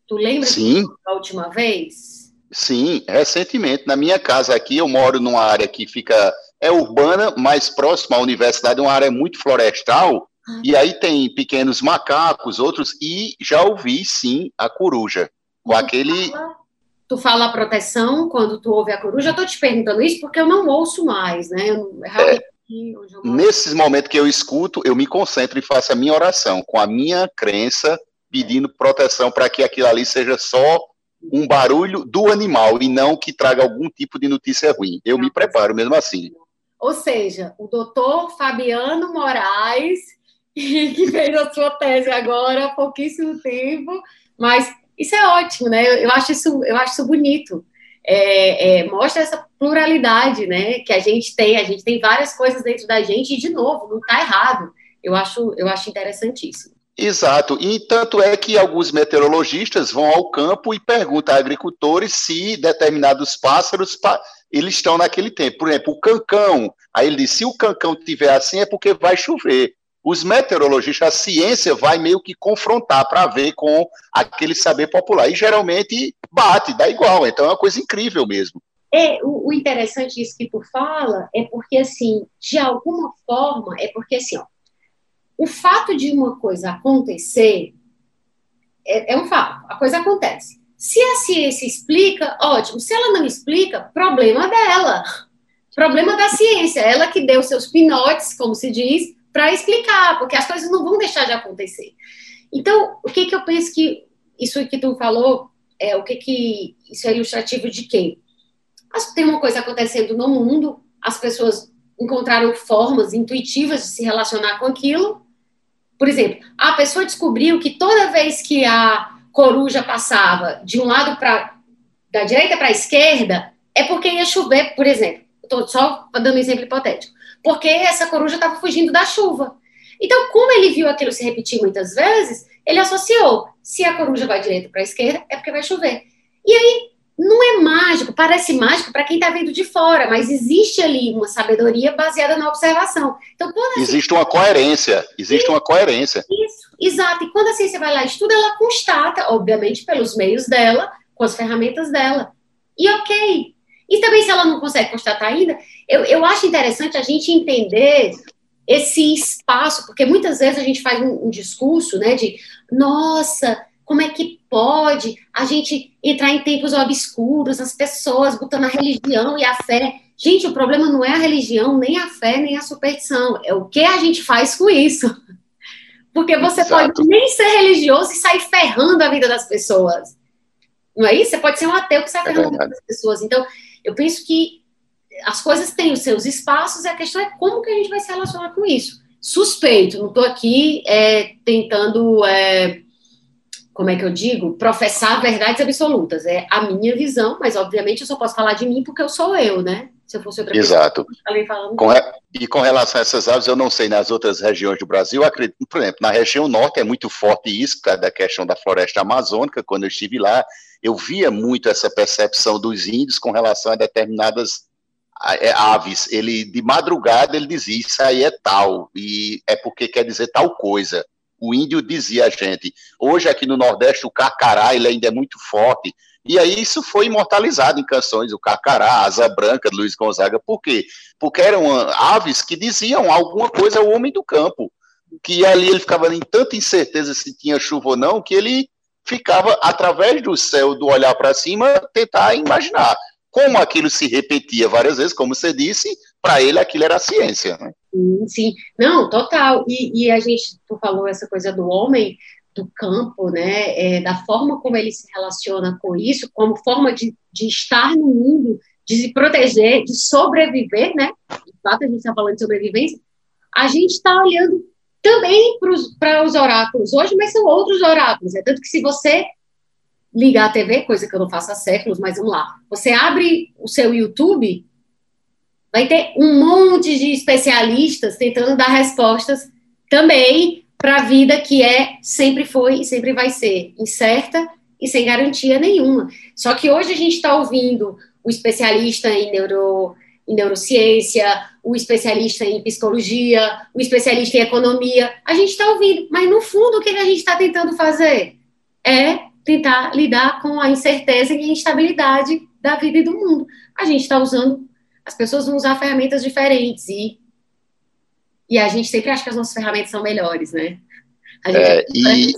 Tu lembra Sim. da última vez? Sim, recentemente. Na minha casa aqui, eu moro numa área que fica é urbana, mais próxima à universidade, uma área muito florestal, e aí tem pequenos macacos, outros, e já ouvi sim a coruja. Com tu aquele. Fala, tu fala a proteção quando tu ouve a coruja. Eu tô te perguntando isso porque eu não ouço mais, né? Eu, é, nesses momentos que eu escuto, eu me concentro e faço a minha oração, com a minha crença, pedindo proteção para que aquilo ali seja só um barulho do animal e não que traga algum tipo de notícia ruim. Eu me preparo mesmo assim. Ou seja, o doutor Fabiano Moraes [LAUGHS] que fez a sua tese agora há pouquíssimo tempo, mas isso é ótimo, né? Eu, acho isso, eu acho isso bonito. É, é, mostra essa pluralidade, né? Que a gente tem, a gente tem várias coisas dentro da gente e de novo, não está errado. Eu acho, eu acho interessantíssimo. Exato, e tanto é que alguns meteorologistas vão ao campo e perguntam a agricultores se determinados pássaros eles estão naquele tempo. Por exemplo, o cancão. Aí ele diz: se o cancão estiver assim é porque vai chover os meteorologistas, a ciência vai meio que confrontar para ver com aquele saber popular. E geralmente bate, dá igual. Então é uma coisa incrível mesmo. É, o, o interessante disso que tu fala é porque, assim, de alguma forma, é porque, assim, ó, o fato de uma coisa acontecer é, é um fato, a coisa acontece. Se a ciência explica, ótimo. Se ela não explica, problema dela. Problema da ciência. Ela que deu seus pinotes, como se diz, para explicar, porque as coisas não vão deixar de acontecer. Então, o que, que eu penso que isso que tu falou, é o que que isso é ilustrativo de quê? Tem uma coisa acontecendo no mundo, as pessoas encontraram formas intuitivas de se relacionar com aquilo. Por exemplo, a pessoa descobriu que toda vez que a coruja passava de um lado para da direita para a esquerda, é porque ia chover, por exemplo. Estou só dando um exemplo hipotético. Porque essa coruja estava fugindo da chuva. Então, como ele viu aquilo se repetir muitas vezes, ele associou: se a coruja vai direita para a esquerda, é porque vai chover. E aí, não é mágico, parece mágico para quem está vendo de fora, mas existe ali uma sabedoria baseada na observação. Então, quando existe uma coerência, existe isso, uma coerência. Isso, exato. E quando a ciência vai lá e estuda, ela constata, obviamente, pelos meios dela, com as ferramentas dela. E ok. E também, se ela não consegue constatar ainda, eu, eu acho interessante a gente entender esse espaço, porque muitas vezes a gente faz um, um discurso, né, de nossa, como é que pode a gente entrar em tempos obscuros, as pessoas botando a religião e a fé. Gente, o problema não é a religião, nem a fé, nem a superstição, é o que a gente faz com isso. Porque você Exato. pode nem ser religioso e sair ferrando a vida das pessoas. Não é isso? Você pode ser um ateu que sai é ferrando a vida das pessoas. Então, eu penso que as coisas têm os seus espaços e a questão é como que a gente vai se relacionar com isso. Suspeito, não estou aqui é, tentando, é, como é que eu digo, professar verdades absolutas. É a minha visão, mas obviamente eu só posso falar de mim porque eu sou eu, né? Se eu fosse outra Exato. pessoa, com re... E com relação a essas aves, eu não sei nas outras regiões do Brasil, acredito, por exemplo, na região norte é muito forte isso, da questão da floresta amazônica, quando eu estive lá, eu via muito essa percepção dos índios com relação a determinadas é, aves, ele de madrugada ele dizia isso aí é tal e é porque quer dizer tal coisa. O índio dizia a gente. Hoje aqui no Nordeste o carcará ele ainda é muito forte. E aí isso foi imortalizado em canções, o Carcará, Asa Branca, de Luiz Gonzaga. Por quê? Porque eram aves que diziam alguma coisa ao homem do campo. Que ali ele ficava em tanta incerteza se tinha chuva ou não, que ele ficava, através do céu, do olhar para cima, tentar imaginar como aquilo se repetia várias vezes, como você disse, para ele aquilo era ciência. Né? Sim, sim, não, total. E, e, a gente, tu falou essa coisa do homem, do campo, né, é, da forma como ele se relaciona com isso, como forma de, de estar no mundo, de se proteger, de sobreviver, né? De fato, a gente está falando de sobrevivência. A gente está olhando também para os oráculos hoje, mas são outros oráculos. É tanto que se você ligar a TV, coisa que eu não faço há séculos, mas vamos lá. Você abre o seu YouTube, vai ter um monte de especialistas tentando dar respostas também para a vida que é, sempre foi e sempre vai ser incerta e sem garantia nenhuma. Só que hoje a gente está ouvindo o especialista em, neuro, em neurociência, o especialista em psicologia, o especialista em economia. A gente está ouvindo, mas no fundo o que a gente está tentando fazer é tentar lidar com a incerteza e a instabilidade da vida e do mundo. A gente está usando, as pessoas vão usar ferramentas diferentes e, e a gente sempre acha que as nossas ferramentas são melhores, né? A gente é, é e,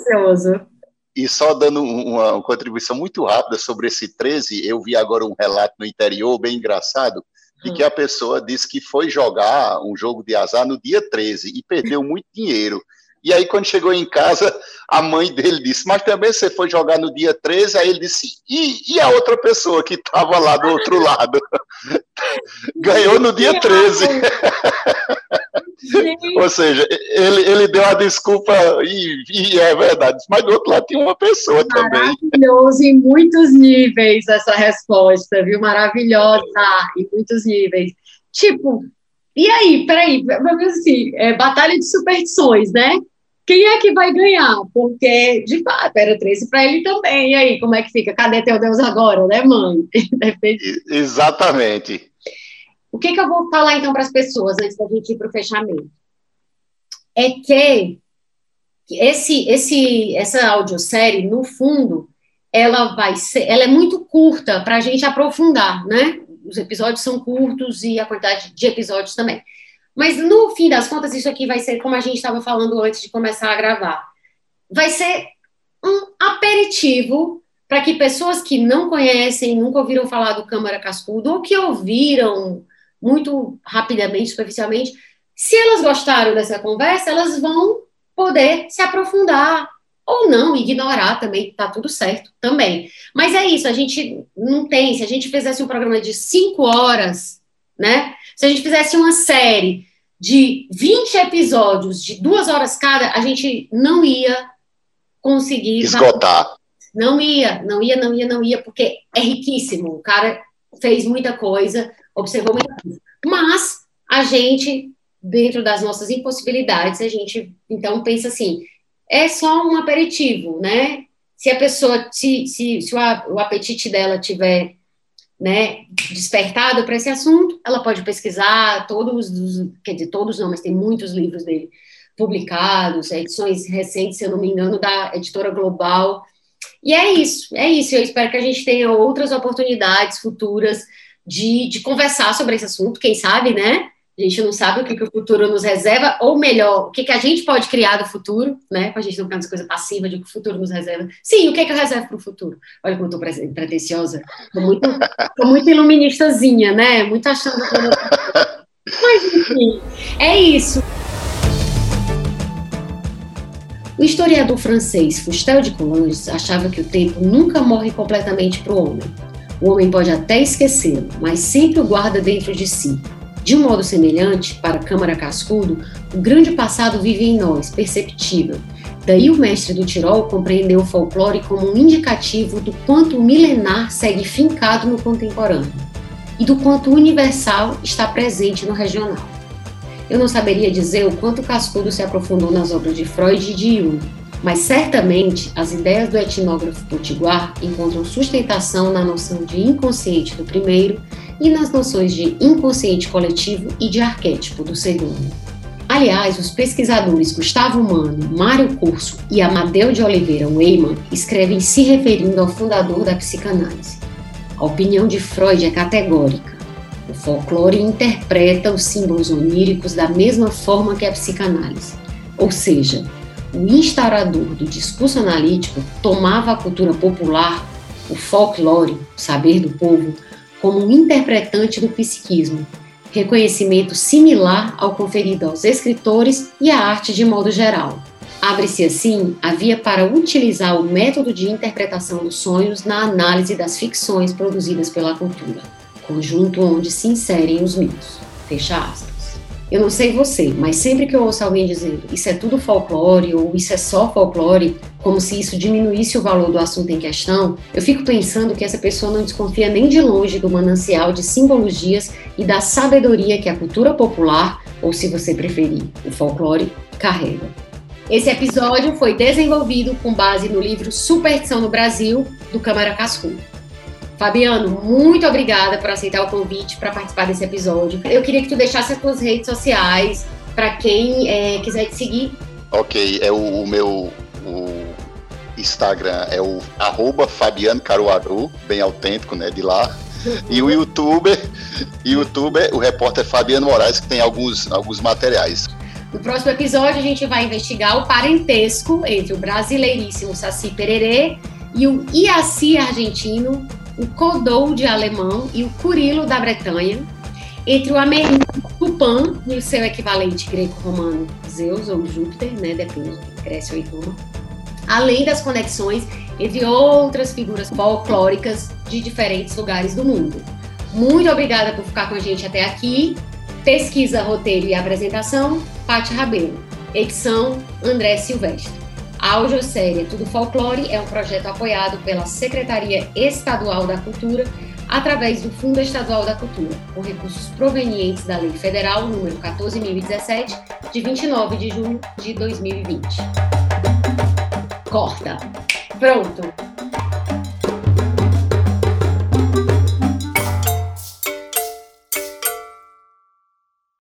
e só dando uma, uma, contribuição muito rápida sobre esse 13, eu vi agora um relato no interior bem engraçado, de hum. que a pessoa disse que foi jogar um jogo de azar no dia 13 e perdeu muito dinheiro. E aí, quando chegou em casa, a mãe dele disse: Mas também você foi jogar no dia 13? Aí ele disse: E, e a outra pessoa que estava lá do outro lado? [LAUGHS] Ganhou no dia 13. Ou seja, ele, ele deu a desculpa, e, e, é verdade, mas do outro lado tinha uma pessoa também. Maravilhoso em muitos níveis essa resposta, viu? Maravilhosa em muitos níveis. Tipo, e aí, peraí, vamos assim, é, batalha de superstições, né? Quem é que vai ganhar? Porque, de fato, era 13 para ele também. E aí, como é que fica? Cadê teu Deus agora, né, mãe? [LAUGHS] Exatamente. O que, que eu vou falar, então, para as pessoas, antes da gente ir para o fechamento? É que esse, esse, essa audiosérie, no fundo, ela vai ser, ela é muito curta para a gente aprofundar, né? Os episódios são curtos e a quantidade de episódios também. Mas no fim das contas, isso aqui vai ser como a gente estava falando antes de começar a gravar. Vai ser um aperitivo para que pessoas que não conhecem, nunca ouviram falar do Câmara Cascudo, ou que ouviram muito rapidamente, superficialmente, se elas gostaram dessa conversa, elas vão poder se aprofundar ou não, ignorar também, tá tudo certo também. Mas é isso, a gente não tem, se a gente fizesse um programa de cinco horas, né? Se a gente fizesse uma série de 20 episódios de duas horas cada, a gente não ia conseguir esgotar. Não ia, não ia, não ia, não ia, porque é riquíssimo. O cara fez muita coisa, observou muita coisa. Mas a gente, dentro das nossas impossibilidades, a gente então pensa assim: é só um aperitivo, né? Se a pessoa, se, se, se o, o apetite dela tiver né, despertado para esse assunto, ela pode pesquisar todos, quer dizer, todos não, mas tem muitos livros dele publicados, edições recentes, se eu não me engano, da editora Global. E é isso, é isso. Eu espero que a gente tenha outras oportunidades futuras de, de conversar sobre esse assunto, quem sabe, né? A gente não sabe o que, que o futuro nos reserva, ou melhor, o que, que a gente pode criar do futuro, né? Para a gente não ficar nessa coisa passiva de que o futuro nos reserva. Sim, o que, que eu reservo para o futuro? Olha como eu estou pretensiosa. Estou muito, muito iluministazinha, né? Muito achando que eu. [LAUGHS] Mas, enfim, é isso. O historiador francês Fustel de Coulanges achava que o tempo nunca morre completamente para o homem. O homem pode até esquecê-lo, mas sempre o guarda dentro de si, de um modo semelhante, para Câmara Cascudo, o grande passado vive em nós, perceptível. Daí o mestre do Tirol compreendeu o folclore como um indicativo do quanto o milenar segue fincado no contemporâneo e do quanto o universal está presente no regional. Eu não saberia dizer o quanto Cascudo se aprofundou nas obras de Freud e de Jung, mas certamente as ideias do etnógrafo potiguar encontram sustentação na noção de inconsciente do primeiro e nas noções de inconsciente coletivo e de arquétipo do segundo. Aliás, os pesquisadores Gustavo Mano, Mário Curso e Amadeu de Oliveira Weyman escrevem se referindo ao fundador da psicanálise. A opinião de Freud é categórica. O folclore interpreta os símbolos oníricos da mesma forma que a psicanálise, ou seja, o instaurador do discurso analítico tomava a cultura popular, o folclore, o saber do povo, como um interpretante do psiquismo, reconhecimento similar ao conferido aos escritores e à arte de modo geral. Abre-se assim a via para utilizar o método de interpretação dos sonhos na análise das ficções produzidas pela cultura, conjunto onde se inserem os mitos. Fecha aspas. Eu não sei você, mas sempre que eu ouço alguém dizendo isso é tudo folclore ou isso é só folclore, como se isso diminuísse o valor do assunto em questão, eu fico pensando que essa pessoa não desconfia nem de longe do manancial de simbologias e da sabedoria que a cultura popular, ou se você preferir, o folclore, carrega. Esse episódio foi desenvolvido com base no livro Superstição no Brasil, do Câmara Cascudo. Fabiano, muito obrigada por aceitar o convite para participar desse episódio. Eu queria que tu deixasse as tuas redes sociais para quem é, quiser te seguir. Ok, é o, o meu o Instagram é o arroba Fabiano Caruaru, bem autêntico, né, de lá. E o youtuber, youtuber, o repórter Fabiano Moraes, que tem alguns, alguns materiais. No próximo episódio, a gente vai investigar o parentesco entre o brasileiríssimo Saci Pererê e o Iaci argentino o Codou de alemão e o Curilo da Bretanha, entre o Amerino Tupã e o seu equivalente greco-romano Zeus ou Júpiter, né, depende de Grécia ou Roma, além das conexões entre outras figuras folclóricas de diferentes lugares do mundo. Muito obrigada por ficar com a gente até aqui. Pesquisa, roteiro e apresentação, Paty Rabelo. Edição, André Silvestre. A audiosérie Tudo Folclore é um projeto apoiado pela Secretaria Estadual da Cultura através do Fundo Estadual da Cultura, com recursos provenientes da Lei Federal número 14.017, de 29 de junho de 2020. Corta. Pronto.